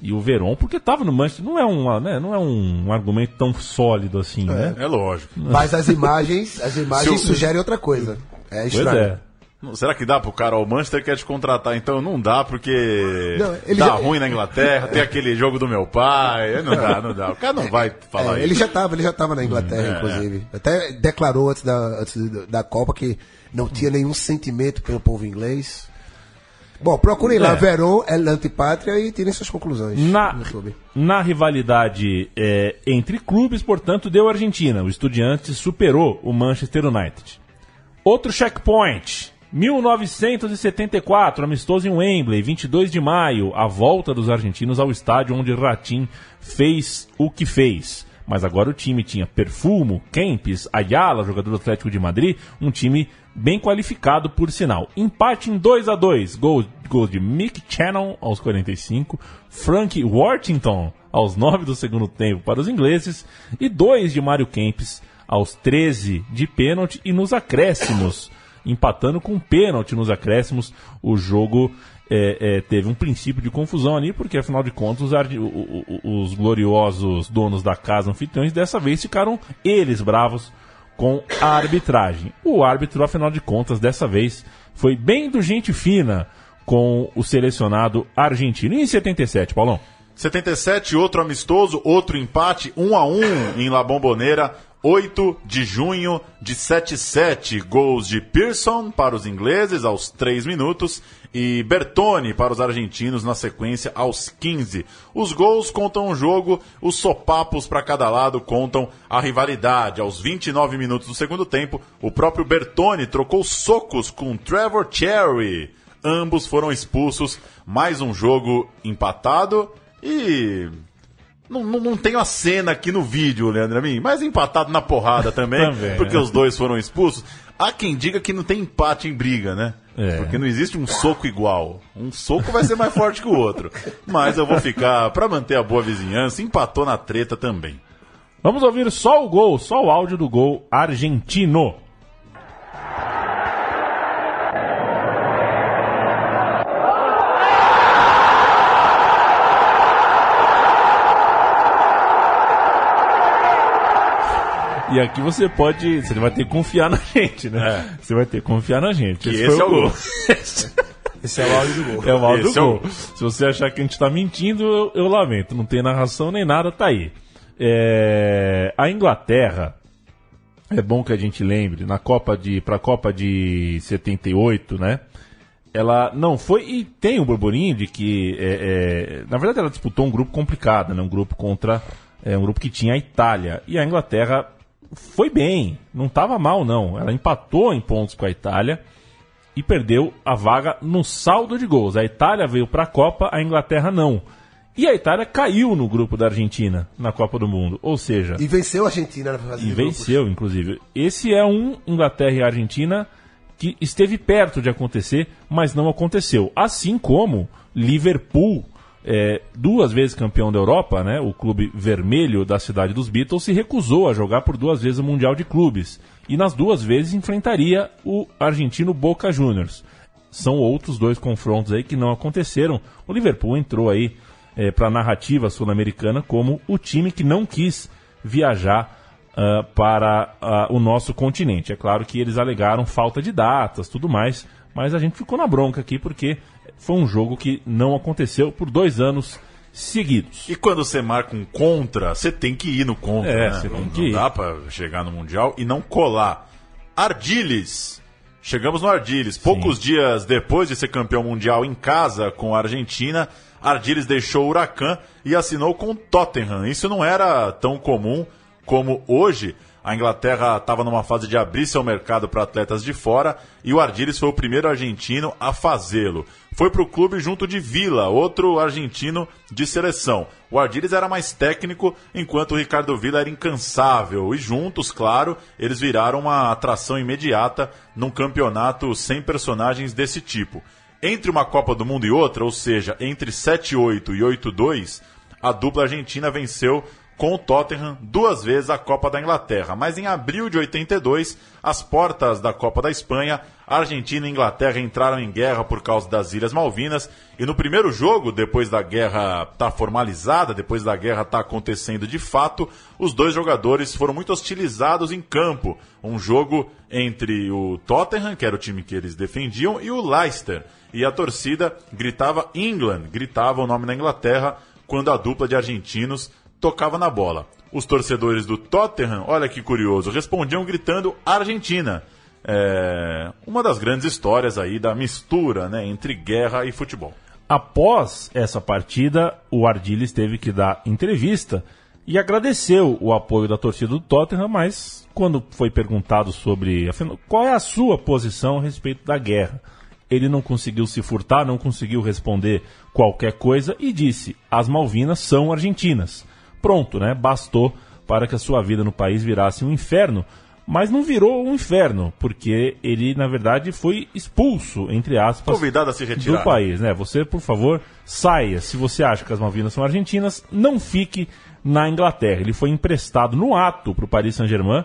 E o Verón, porque tava no Manchester, não é um, né, não é um argumento tão sólido assim, né? É lógico. Mas as imagens, as imagens o- sugerem outra coisa. É Pois estranho. é. Não, Será que dá pro cara? O Manchester quer te contratar, então não dá porque Não, ele dá já- ruim na Inglaterra, tem aquele jogo do meu pai, não dá, não dá. O cara não vai falar É, ele isso. já estava, ele já estava na Inglaterra, É. inclusive. Até declarou antes da, antes da Copa que não tinha nenhum sentimento pelo povo inglês. Bom, procurem lá É. Verón, El Antipátria e tirem suas conclusões. Na, na rivalidade é, entre clubes, portanto, deu a Argentina. O Estudiantes superou o Manchester United. Outro checkpoint. 1974, amistoso em Wembley, 22 de maio, a volta dos argentinos ao estádio onde Ratim fez o que fez. Mas agora o time tinha Perfumo, Kempis, Ayala, jogador do Atlético de Madrid, um time bem qualificado por sinal. Empate em 2 a 2 gol, gol de Mick Channon aos 45, Frank Worthington aos 9 do segundo tempo para os ingleses e dois de Mário Kempis aos 13 de pênalti e nos acréscimos empatando com pênalti nos acréscimos. O jogo é, é, teve um princípio de confusão ali, porque afinal de contas os, os gloriosos donos da casa anfitriões dessa vez ficaram eles bravos com a arbitragem. O árbitro, afinal de contas, dessa vez foi bem do gente fina com o selecionado argentino. E em 77, Paulão? 77, outro amistoso, outro empate, 1 a 1 em La Bombonera, 8 de junho de 77. Gols de Pearson para os ingleses aos 3 minutos e Bertoni para os argentinos na sequência aos 15. Os gols contam o jogo, os sopapos para cada lado contam a rivalidade. Aos 29 minutos do segundo tempo, o próprio Bertoni trocou socos com Trevor Cherry. Ambos foram expulsos. Mais um jogo empatado e. Não, não, não tenho a cena aqui no vídeo, Leandro Amin, mas empatado na porrada também, Também, porque é. os dois foram expulsos. Há quem diga que não tem empate em briga, né? É. Porque não existe um soco igual. Um soco vai ser mais forte que o outro. Mas eu vou ficar, para manter a boa vizinhança, empatou na treta também. Vamos ouvir só o gol, só o áudio do gol argentino. E aqui você pode. Você vai ter que confiar na gente, né? Você vai ter que confiar na gente. É. Que esse é o gol. Esse é o áudio do gol. É o áudio do Esse é o gol. Se você achar que a gente tá mentindo, eu, eu lamento. Não tem narração nem nada, tá aí. É, a Inglaterra, é bom que a gente lembre, na Copa de. pra Copa de 78, né? Ela não foi. E tem um burburinho de que. é, é, na verdade, ela disputou um grupo complicado, né? Um grupo contra. É, um grupo que tinha a Itália. E a Inglaterra foi bem. Não estava mal, não. Ela empatou em pontos com a Itália e perdeu a vaga no saldo de gols. A Itália veio para a Copa, a Inglaterra não. E a Itália caiu no grupo da Argentina na Copa do Mundo. Ou seja, E venceu a Argentina na fase e venceu, inclusive. Esse é um Inglaterra e Argentina que esteve perto de acontecer, mas não aconteceu. Assim como Liverpool, é, duas vezes campeão da Europa, né, o clube vermelho da cidade dos Beatles, se recusou a jogar por duas vezes o Mundial de Clubes. E nas duas vezes enfrentaria o argentino Boca Juniors. São outros dois confrontos aí que não aconteceram. O Liverpool entrou aí para a narrativa sul-americana como o time que não quis viajar ah, para ah, o nosso continente. É claro que eles alegaram falta de datas, tudo mais, mas a gente ficou na bronca aqui porque foi um jogo que não aconteceu por dois anos seguidos. E quando você marca um contra, você tem que ir no contra. É, né? você não, não dá pra chegar no Mundial e não colar. Ardiles. Chegamos no Ardiles. Poucos dias depois de ser campeão mundial em casa com a Argentina, Ardiles deixou o Huracan e assinou com o Tottenham. Isso não era tão comum como hoje. A Inglaterra estava numa fase de abrir seu mercado para atletas de fora e o Ardiles foi o primeiro argentino a fazê-lo. Foi para o clube junto de Vila, outro argentino de seleção. O Ardiles era mais técnico, enquanto o Ricardo Vila era incansável. E juntos, claro, eles viraram uma atração imediata num campeonato sem personagens desse tipo. Entre uma Copa do Mundo e outra, ou seja, entre 7-8 e 8-2, a dupla argentina venceu com o Tottenham duas vezes a Copa da Inglaterra. Mas em abril de 82, às portas da Copa da Espanha, Argentina e Inglaterra entraram em guerra por causa das Ilhas Malvinas. E no primeiro jogo, depois da guerra estar formalizada, depois da guerra estar acontecendo de fato, os dois jogadores foram muito hostilizados em campo. Um jogo entre o Tottenham, que era o time que eles defendiam, e o Leicester. E a torcida gritava England, gritava o nome da Inglaterra, quando a dupla de argentinos tocava na bola. Os torcedores do Tottenham, olha que curioso, respondiam gritando Argentina. É uma das grandes histórias aí da mistura né, entre guerra e futebol. Após essa partida, o Ardiles teve que dar entrevista e agradeceu o apoio da torcida do Tottenham, mas quando foi perguntado sobre afinal, qual é a sua posição a respeito da guerra, ele não conseguiu se furtar, não conseguiu responder qualquer coisa e disse: as Malvinas são argentinas. Pronto, né? Bastou para que a sua vida no país virasse um inferno. Mas não virou um inferno, porque ele, na verdade, foi expulso, entre aspas, Convidado a se retirar. do país. Né? Você, por favor, saia. Se você acha que as Malvinas são argentinas, não fique na Inglaterra. Ele foi emprestado no ato para o Paris Saint-Germain.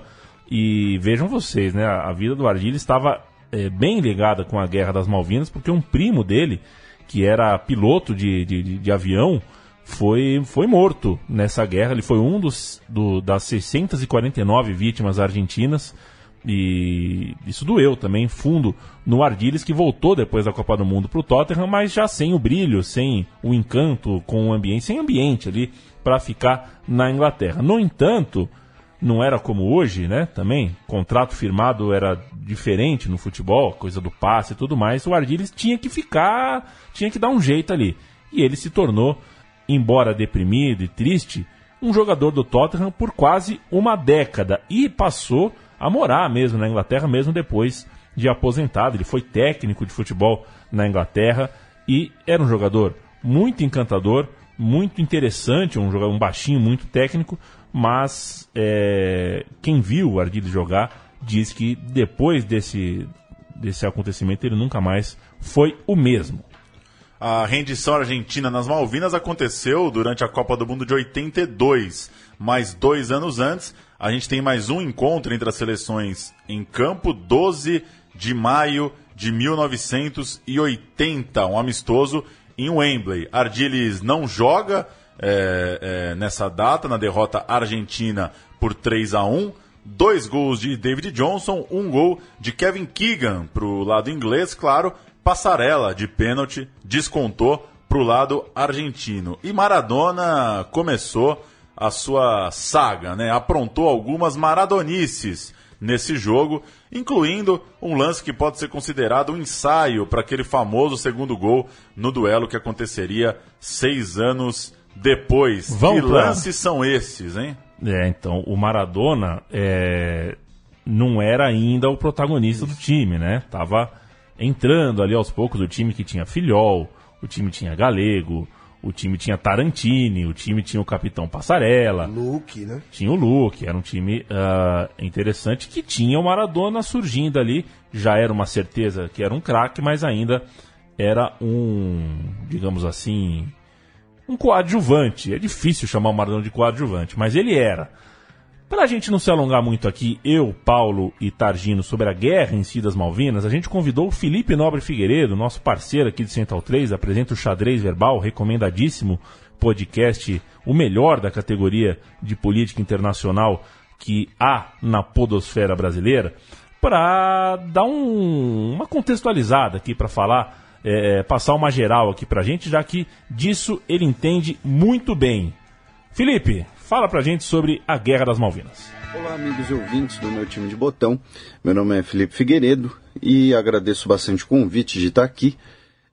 E vejam vocês, né? a vida do Ardila estava é, bem ligada com a Guerra das Malvinas, porque um primo dele, que era piloto de, de, de- de avião, foi, foi morto nessa guerra. Ele foi um dos do, das 649 vítimas argentinas. E isso doeu também, fundo, no Ardiles, que voltou depois da Copa do Mundo para o Tottenham, mas já sem o brilho, sem o encanto com o ambiente, sem ambiente ali para ficar na Inglaterra. No entanto, não era como hoje, né? Também, contrato firmado era diferente no futebol, coisa do passe e tudo mais. O Ardiles tinha que ficar, tinha que dar um jeito ali. E ele se tornou, embora deprimido e triste, um jogador do Tottenham por quase uma década e passou a morar mesmo na Inglaterra, mesmo depois de aposentado. Ele foi técnico de futebol na Inglaterra e era um jogador muito encantador, muito interessante, um jogador um baixinho muito técnico, mas é, quem viu o Ardiles jogar diz que depois desse, desse acontecimento ele nunca mais foi o mesmo. A rendição argentina nas Malvinas aconteceu durante a Copa do Mundo de 82, mas dois anos antes a gente tem mais um encontro entre as seleções em campo, 12 de maio de 1980, um amistoso em Wembley. Ardiles não joga é, é, nessa data, na derrota argentina por 3 a 1 Dois gols de David Johnson, um gol de Kevin Keegan para o lado inglês, claro. Passarela de pênalti descontou para o lado argentino. E Maradona começou a sua saga, né? Aprontou algumas maradonices nesse jogo, incluindo um lance que pode ser considerado um ensaio para aquele famoso segundo gol no duelo que aconteceria seis anos depois. Vamos que pra- lances são esses, hein? É, então, o Maradona é, não era ainda o protagonista do time, né? Tava entrando ali aos poucos o time que tinha Filhol, o time tinha Galego, o time tinha Tarantini, o time tinha o Capitão Passarela, Luke, né? tinha o Luke, era um time ah, interessante que tinha o Maradona surgindo ali. Já era uma certeza que era um craque, mas ainda era um, digamos assim, um coadjuvante. É difícil chamar o Maradona de coadjuvante, mas ele era. Para a gente não se alongar muito aqui, eu, Paulo e Targino, sobre a guerra em si das Malvinas, a gente convidou o Felipe Nobre Figueiredo, nosso parceiro aqui de Central 3, apresenta o Xadrez Verbal, recomendadíssimo podcast, o melhor da categoria de política internacional que há na podosfera brasileira, para dar um- uma contextualizada aqui, para falar, é, passar uma geral aqui para a gente, já que disso ele entende muito bem. Felipe, fala pra gente sobre a Guerra das Malvinas. Olá, amigos e ouvintes do meu time de botão. Meu nome é Felipe Figueiredo e agradeço bastante o convite de estar aqui.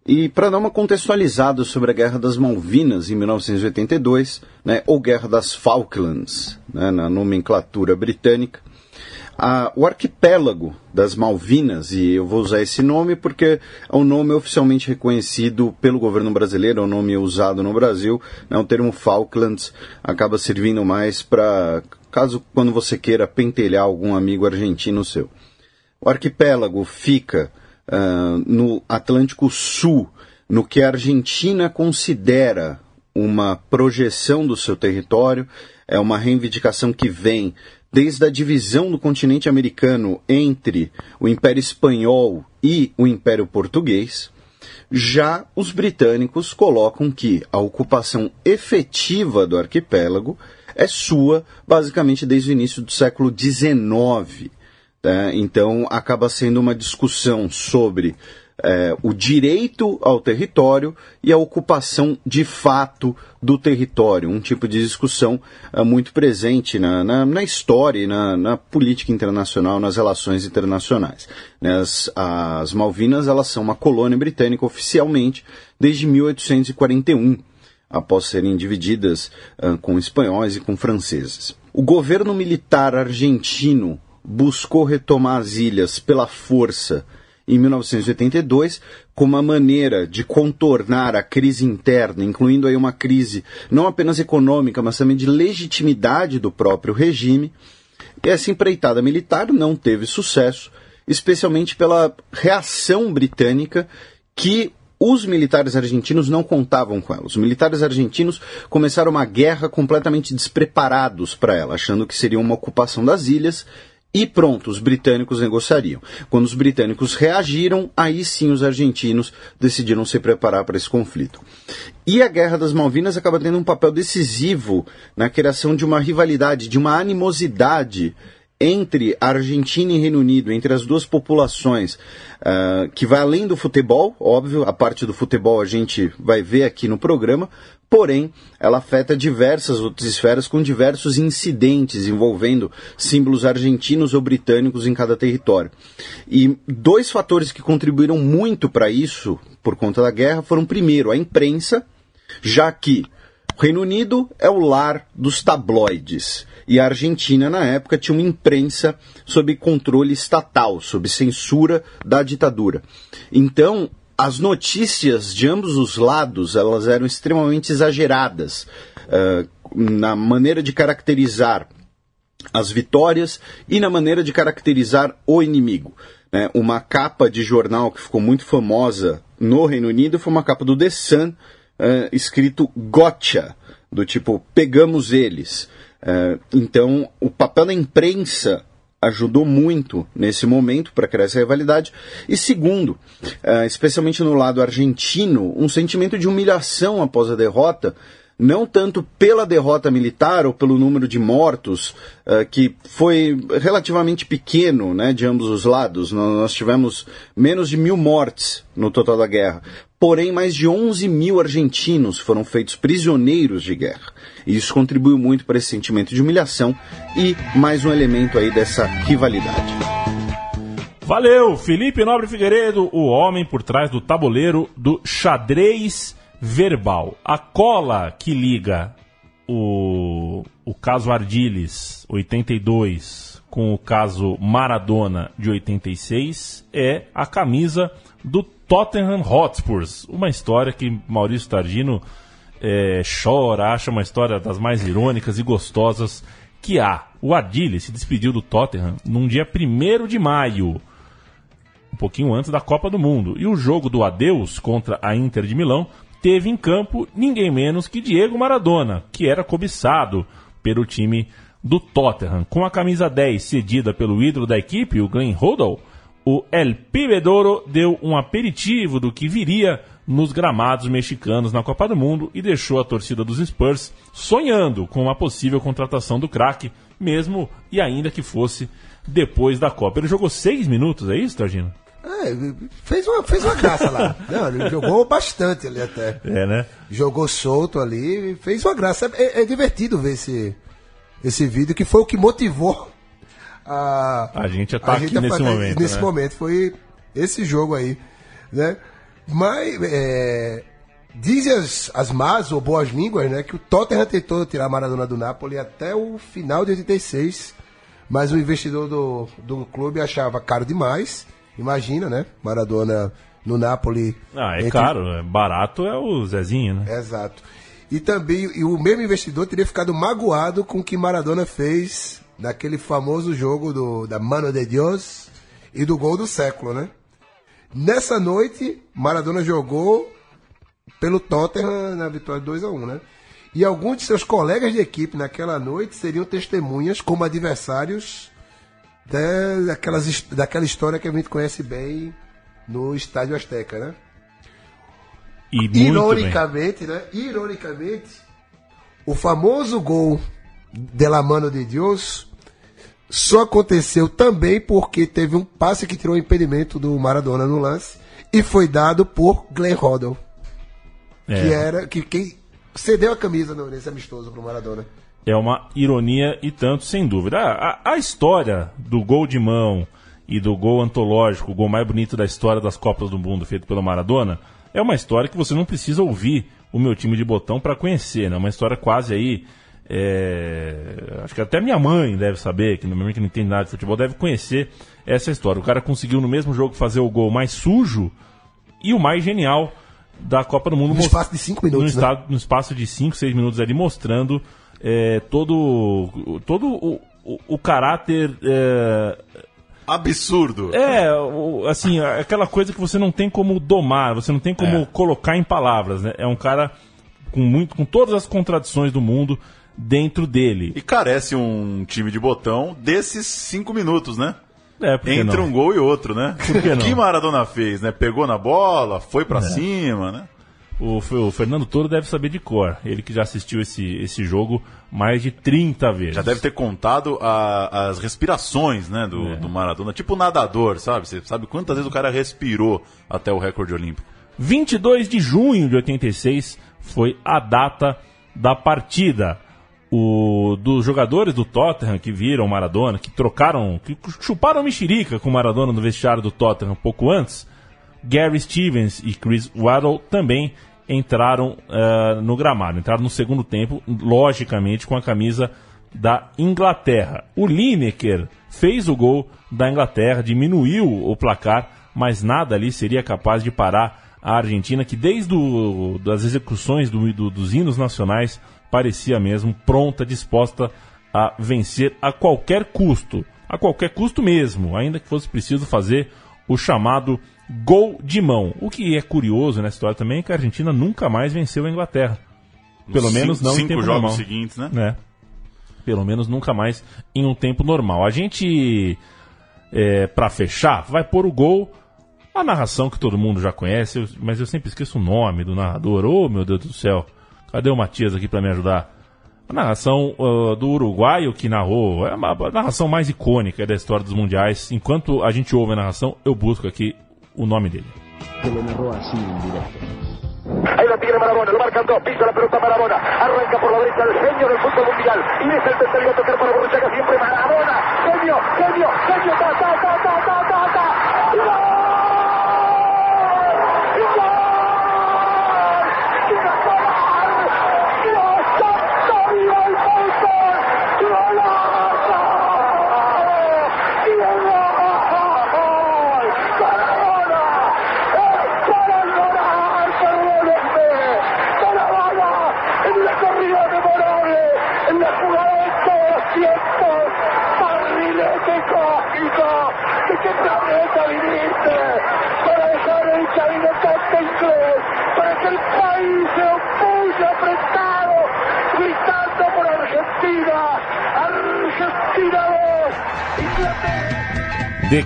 E para dar uma contextualizada sobre a Guerra das Malvinas em 1982, né, ou Guerra das Falklands, né, na nomenclatura britânica, o arquipélago das Malvinas, e eu vou usar esse nome porque é um nome oficialmente reconhecido pelo governo brasileiro, é um nome usado no Brasil, né, o termo Falklands acaba servindo mais para caso quando você queira pentelhar algum amigo argentino seu. O arquipélago fica ah, no Atlântico Sul, no que a Argentina considera uma projeção do seu território, é uma reivindicação que vem desde a divisão do continente americano entre o Império Espanhol e o Império Português. Já os britânicos colocam que a ocupação efetiva do arquipélago é sua basicamente desde o início do século XIX. tá? Então acaba sendo uma discussão sobre eh, o direito ao território e a ocupação de fato do território, um tipo de discussão ah, muito presente na, na, na história e na, na política internacional, nas relações internacionais. né? As, as Malvinas elas são uma colônia britânica oficialmente desde 1841 após serem divididas ah, com espanhóis e com franceses. O governo militar argentino buscou retomar as ilhas pela força em 1982 como uma maneira de contornar a crise interna, incluindo aí uma crise não apenas econômica, mas também de legitimidade do próprio regime. Essa empreitada militar não teve sucesso, especialmente pela reação britânica que os militares argentinos não contavam com ela. Os militares argentinos começaram uma guerra completamente despreparados para ela, achando que seria uma ocupação das ilhas e pronto, os britânicos negociariam. Quando os britânicos reagiram, aí sim os argentinos decidiram se preparar para esse conflito. E a Guerra das Malvinas acaba tendo um papel decisivo na criação de uma rivalidade, de uma animosidade entre a Argentina e Reino Unido, entre as duas populações, ah, que vai além do futebol, óbvio, a parte do futebol a gente vai ver aqui no programa, porém, ela afeta diversas outras esferas com diversos incidentes envolvendo símbolos argentinos ou britânicos em cada território. E dois fatores que contribuíram muito para isso, por conta da guerra, foram, primeiro, a imprensa, já que o Reino Unido é o lar dos tabloides. E a Argentina, na época, tinha uma imprensa sob controle estatal, sob censura da ditadura. Então, as notícias de ambos os lados elas eram extremamente exageradas eh, na maneira de caracterizar as vitórias e na maneira de caracterizar o inimigo. né? uma capa de jornal que ficou muito famosa no Reino Unido foi uma capa do The Sun, eh, escrito Gotcha, do tipo, pegamos eles. Eh, então, o papel da imprensa ajudou muito nesse momento para criar essa rivalidade. E segundo, eh, especialmente no lado argentino, um sentimento de humilhação após a derrota, não tanto pela derrota militar ou pelo número de mortos, eh, que foi relativamente pequeno né, de ambos os lados. Nós nós tivemos menos de mil mortes no total da guerra. Porém, mais de 11 mil argentinos foram feitos prisioneiros de guerra. E isso contribuiu muito para esse sentimento de humilhação e mais um elemento aí dessa rivalidade. Valeu, Felipe Nobre Figueiredo, o homem por trás do tabuleiro do xadrez verbal. A cola que liga o, o caso Ardiles 82 com o caso Maradona de 86 é a camisa do Tottenham Hotspurs. Uma história que Maurício Targino é, chora, acha uma história das mais irônicas e gostosas que há. O Ardiles se despediu do Tottenham num dia 1 de maio um pouquinho antes da Copa do Mundo. E o jogo do adeus contra a Inter de Milão teve em campo ninguém menos que Diego Maradona, que era cobiçado pelo time do Tottenham. Com a camisa 10 cedida pelo ídolo da equipe, o Glenn Hoddle, o El Pibedoro deu um aperitivo do que viria nos gramados mexicanos na Copa do Mundo e deixou a torcida dos Spurs sonhando com uma possível contratação do craque, mesmo e ainda que fosse depois da Copa. Ele jogou seis minutos, é isso, Targino? É, fez uma, fez uma graça lá. Não, ele jogou bastante ali até. É, né? Jogou solto ali, fez uma graça. É, é divertido ver esse, esse vídeo, que foi o que motivou a, A gente já tá aqui nesse fazer- momento, Nesse né? momento, foi esse jogo aí, né? Mas, é, dizem as, as más ou boas línguas, né, que o Tottenham tentou tirar a Maradona do Napoli até o final de 86, mas o investidor do, do clube achava caro demais. Imagina, né? Maradona no Napoli. Ah, é entre- caro, é barato é o Zezinho, né? Exato. E também e o mesmo investidor teria ficado magoado com o que Maradona fez naquele famoso jogo do, da Mano de Deus e do gol do século, né? Nessa noite, Maradona jogou pelo Tottenham na vitória 2 a 1 né? E alguns de seus colegas de equipe naquela noite seriam testemunhas como adversários da- daquelas, daquela história que a gente conhece bem no Estádio Azteca, né? E bem. Ironicamente, né? Ironicamente, o famoso gol de la mano de Deus só aconteceu também porque teve um passe que tirou o impedimento do Maradona no lance e foi dado por Glenn Hoddle, É. que era que quem cedeu a camisa nesse amistoso pro Maradona. É uma ironia e tanto, sem dúvida. A, a- a história do gol de mão e do gol antológico, o gol mais bonito da história das Copas do Mundo feito pelo Maradona, é uma história que você não precisa ouvir o meu time de botão para conhecer, né? Uma história quase aí. é, Acho que até minha mãe deve saber, que no momento que não entende nada de futebol, deve conhecer essa história. O cara conseguiu no mesmo jogo fazer o gol mais sujo e o mais genial da Copa do Mundo. No espaço de cinco minutos, No, né? estado- no espaço de 5, 6 minutos ali, mostrando é, todo, todo o, o, o caráter. É, Absurdo. é, assim, aquela coisa que você não tem como domar, você não tem como É. colocar em palavras, né? É um cara com, muito, com todas as contradições do mundo dentro dele. E carece um time de botão desses cinco minutos, né? É, Entre não? um gol e outro, né? Por que que Maradona fez, né? Pegou na bola, foi pra É. cima, né? O, o Fernando Toro deve saber de cor. Ele que já assistiu esse, esse jogo mais de 30 vezes. Já deve ter contado a- as respirações, né, do, É. do Maradona. Tipo nadador, sabe? Você sabe quantas vezes o cara respirou até o recorde olímpico. 22 de junho de 86 foi a data da partida. O, dos jogadores do Tottenham que viram Maradona, que trocaram, que chuparam mexerica com Maradona no vestiário do Tottenham um pouco antes, Gary Stevens e Chris Waddle também entraram eh, no gramado, entraram no segundo tempo, logicamente com a camisa da Inglaterra. O Lineker fez o gol da Inglaterra, diminuiu o placar, mas nada ali seria capaz de parar a Argentina, que desde o, das execuções do- do- dos hinos nacionais parecia mesmo pronta, disposta a vencer a qualquer custo, a qualquer custo mesmo, ainda que fosse preciso fazer o chamado gol de mão. O que é curioso nessa história também é que a Argentina nunca mais venceu a Inglaterra. Pelo Cinco- menos não em tempo jogos normal. seguintes, né? É. Pelo menos nunca mais em um tempo normal. A gente, é, para fechar, vai pôr o gol. A narração que todo mundo já conhece, mas eu sempre esqueço o nome do narrador. Ô, meu Deus do céu. Cadê o Matias aqui para me ajudar? A narração ah, do uruguaio que narrou, é uma- a narração mais icônica da história dos mundiais. Enquanto a gente ouve a narração, eu busco aqui o nome dele. Ahí lo tiene Marabona, lo marcan dos, pisa la pelota Marabona, arranca por la derecha el genio del fútbol mundial, y es el tercero a tocar para Borruchaga, siempre Marabona, genio, genio, genio, ta, ta, ta, ta, ta, ta,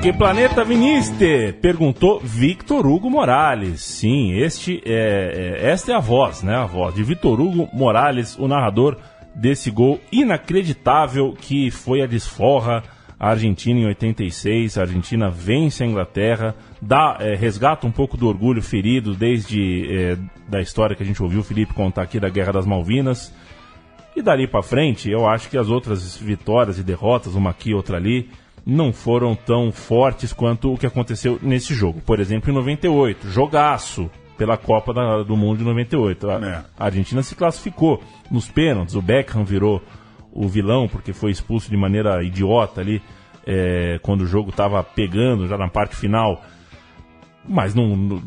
Que planeta viniste? Perguntou Victor Hugo Morales. Sim, este é, é- esta é a voz, né? A voz de Victor Hugo Morales, o narrador desse gol inacreditável que foi a desforra a Argentina em 86. A Argentina vence a Inglaterra, dá, é, resgata um pouco do orgulho ferido desde é, da história que a gente ouviu o Felipe contar aqui da Guerra das Malvinas. E dali pra frente, eu acho que as outras vitórias e derrotas, uma aqui outra ali, não foram tão fortes quanto o que aconteceu nesse jogo. Por exemplo, em 98, jogaço pela Copa da- do Mundo de 98. A, a Argentina se classificou nos pênaltis, o Beckham virou o vilão porque foi expulso de maneira idiota ali é, quando o jogo estava pegando já na parte final mas não, não,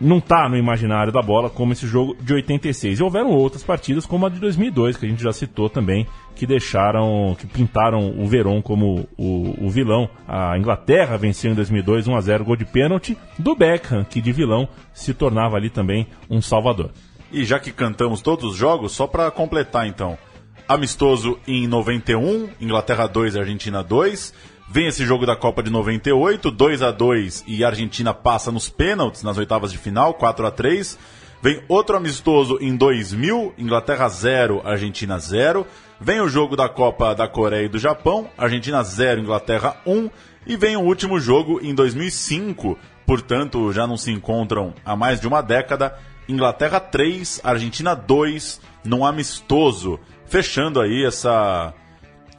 não tá no imaginário da bola como esse jogo de 86. E houveram outras partidas, como a de 2002, que a gente já citou também, que deixaram, que pintaram o Verón como o, o vilão. A Inglaterra venceu em 2002 1 a 0 gol de pênalti do Beckham, que de vilão se tornava ali também um salvador. E já que cantamos todos os jogos, só para completar então. Amistoso em 91, Inglaterra 2, Argentina 2. Vem esse jogo da Copa de 98, 2 a 2 e a Argentina passa nos pênaltis nas oitavas de final, 4 a 3. Vem outro amistoso em 2000, Inglaterra 0, Argentina 0. Vem o jogo da Copa da Coreia e do Japão, Argentina 0, Inglaterra 1. E vem o último jogo em 2005, portanto já não se encontram há mais de uma década. Inglaterra 3, Argentina 2, num amistoso. Fechando aí essa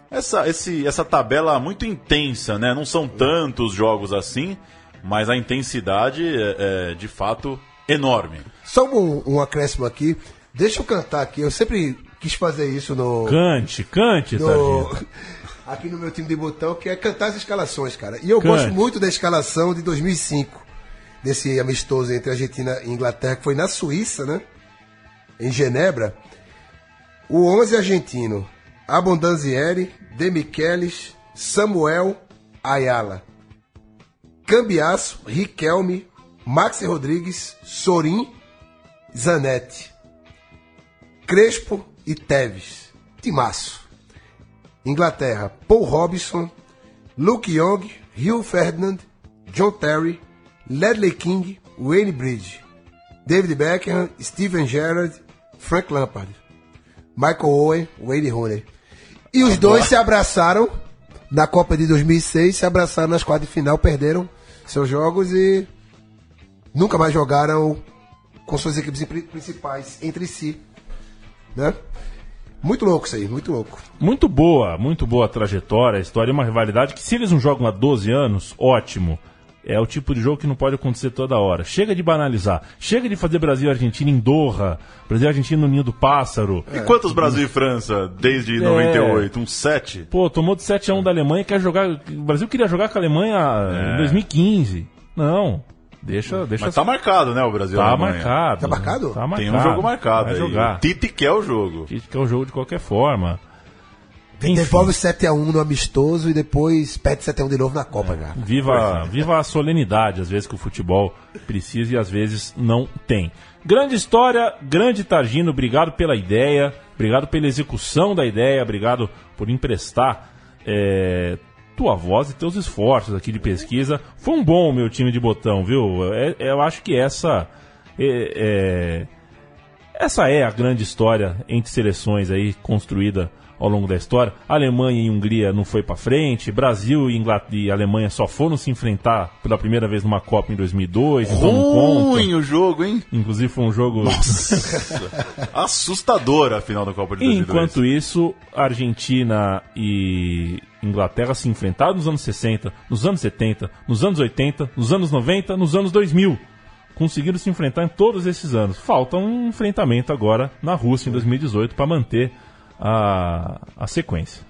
essa, esse, essa tabela muito intensa, né? Não são tantos jogos assim, mas a intensidade é, é, de fato enorme. Só um, um acréscimo aqui. Deixa eu cantar aqui. Eu sempre quis fazer isso no. Cante, cante, no, aqui no meu time de botão, que é cantar as escalações, cara. E eu Cante. gosto muito da escalação de 2005, desse amistoso entre Argentina e Inglaterra, que foi na Suíça, né? Em Genebra. O 11 argentino, Abondanzieri, De Michelis, Samuel, Ayala. Cambiaço, Riquelme, Maxi Rodrigues, Sorin, Zanetti. Crespo e Teves. Timaço. Inglaterra, Paul Robinson, Luke Young, Hugh Ferdinand, John Terry, Ledley King, Wayne Bridge, David Beckham, Steven Gerrard, Frank Lampard, Michael Owen, Wayne Rooney. E os dois se abraçaram na Copa de 2006, se abraçaram nas quartas de final, perderam seus jogos e nunca mais jogaram com suas equipes pri- principais entre si, né? Muito louco isso aí, muito louco. Muito boa, muito boa a trajetória, a história, uma rivalidade que se eles não jogam há 12 anos, ótimo. É o tipo de jogo que não pode acontecer toda hora. Chega de banalizar. Chega de fazer Brasil e Argentina em Doha. Brasil e Argentina no Ninho do Pássaro. E quantos Brasil e França desde É. 98? Uns sete? Pô, tomou de 7 a 1 da Alemanha, quer jogar. O Brasil queria jogar com a Alemanha É. em 2015. Não. Deixa, deixa Mas tá marcado, né, o Brasil Tá marcado. Tá marcado? Tá marcado. Tem um jogo marcado Vai aí. jogar. O Tite quer o jogo. Tite quer o jogo de qualquer forma. Devolve 7x1 no amistoso e depois pede 7x1 de novo na Copa, cara. Viva, viva a solenidade, às vezes que o futebol precisa e às vezes não tem. Grande história, grande Targino, obrigado pela ideia, obrigado pela execução da ideia, obrigado por emprestar é, tua voz e teus esforços aqui de pesquisa. Foi um bom meu time de botão, viu? É- eu acho que essa é, é- essa é a grande história entre seleções aí construída ao longo da história. Alemanha e Hungria não foi pra frente, Brasil e, Inglaterra, e Alemanha só foram se enfrentar pela primeira vez numa Copa em 2002, então Ruim o jogo, hein? Inclusive foi um jogo Assustadora a final da Copa de 2002. Enquanto isso, Argentina e Inglaterra se enfrentaram nos anos 60, nos anos 70, nos anos 80, nos anos 90, nos anos 2000. Conseguiram se enfrentar em todos esses anos. Falta um enfrentamento agora na Rússia em 2018 para manter a, a sequência.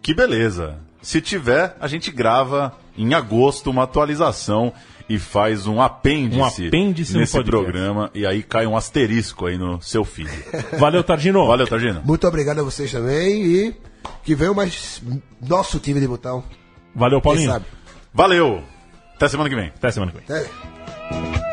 Que beleza. Se tiver, a gente grava em agosto uma atualização e faz um apêndice, Um apêndice no nesse programa e aí cai um asterisco aí no seu feed. Valeu, Targino. Valeu, Targino. Muito obrigado a vocês também e que venham mais nosso time de botão. Valeu, Paulinho. Valeu. Até semana que vem. Até semana que vem. Até.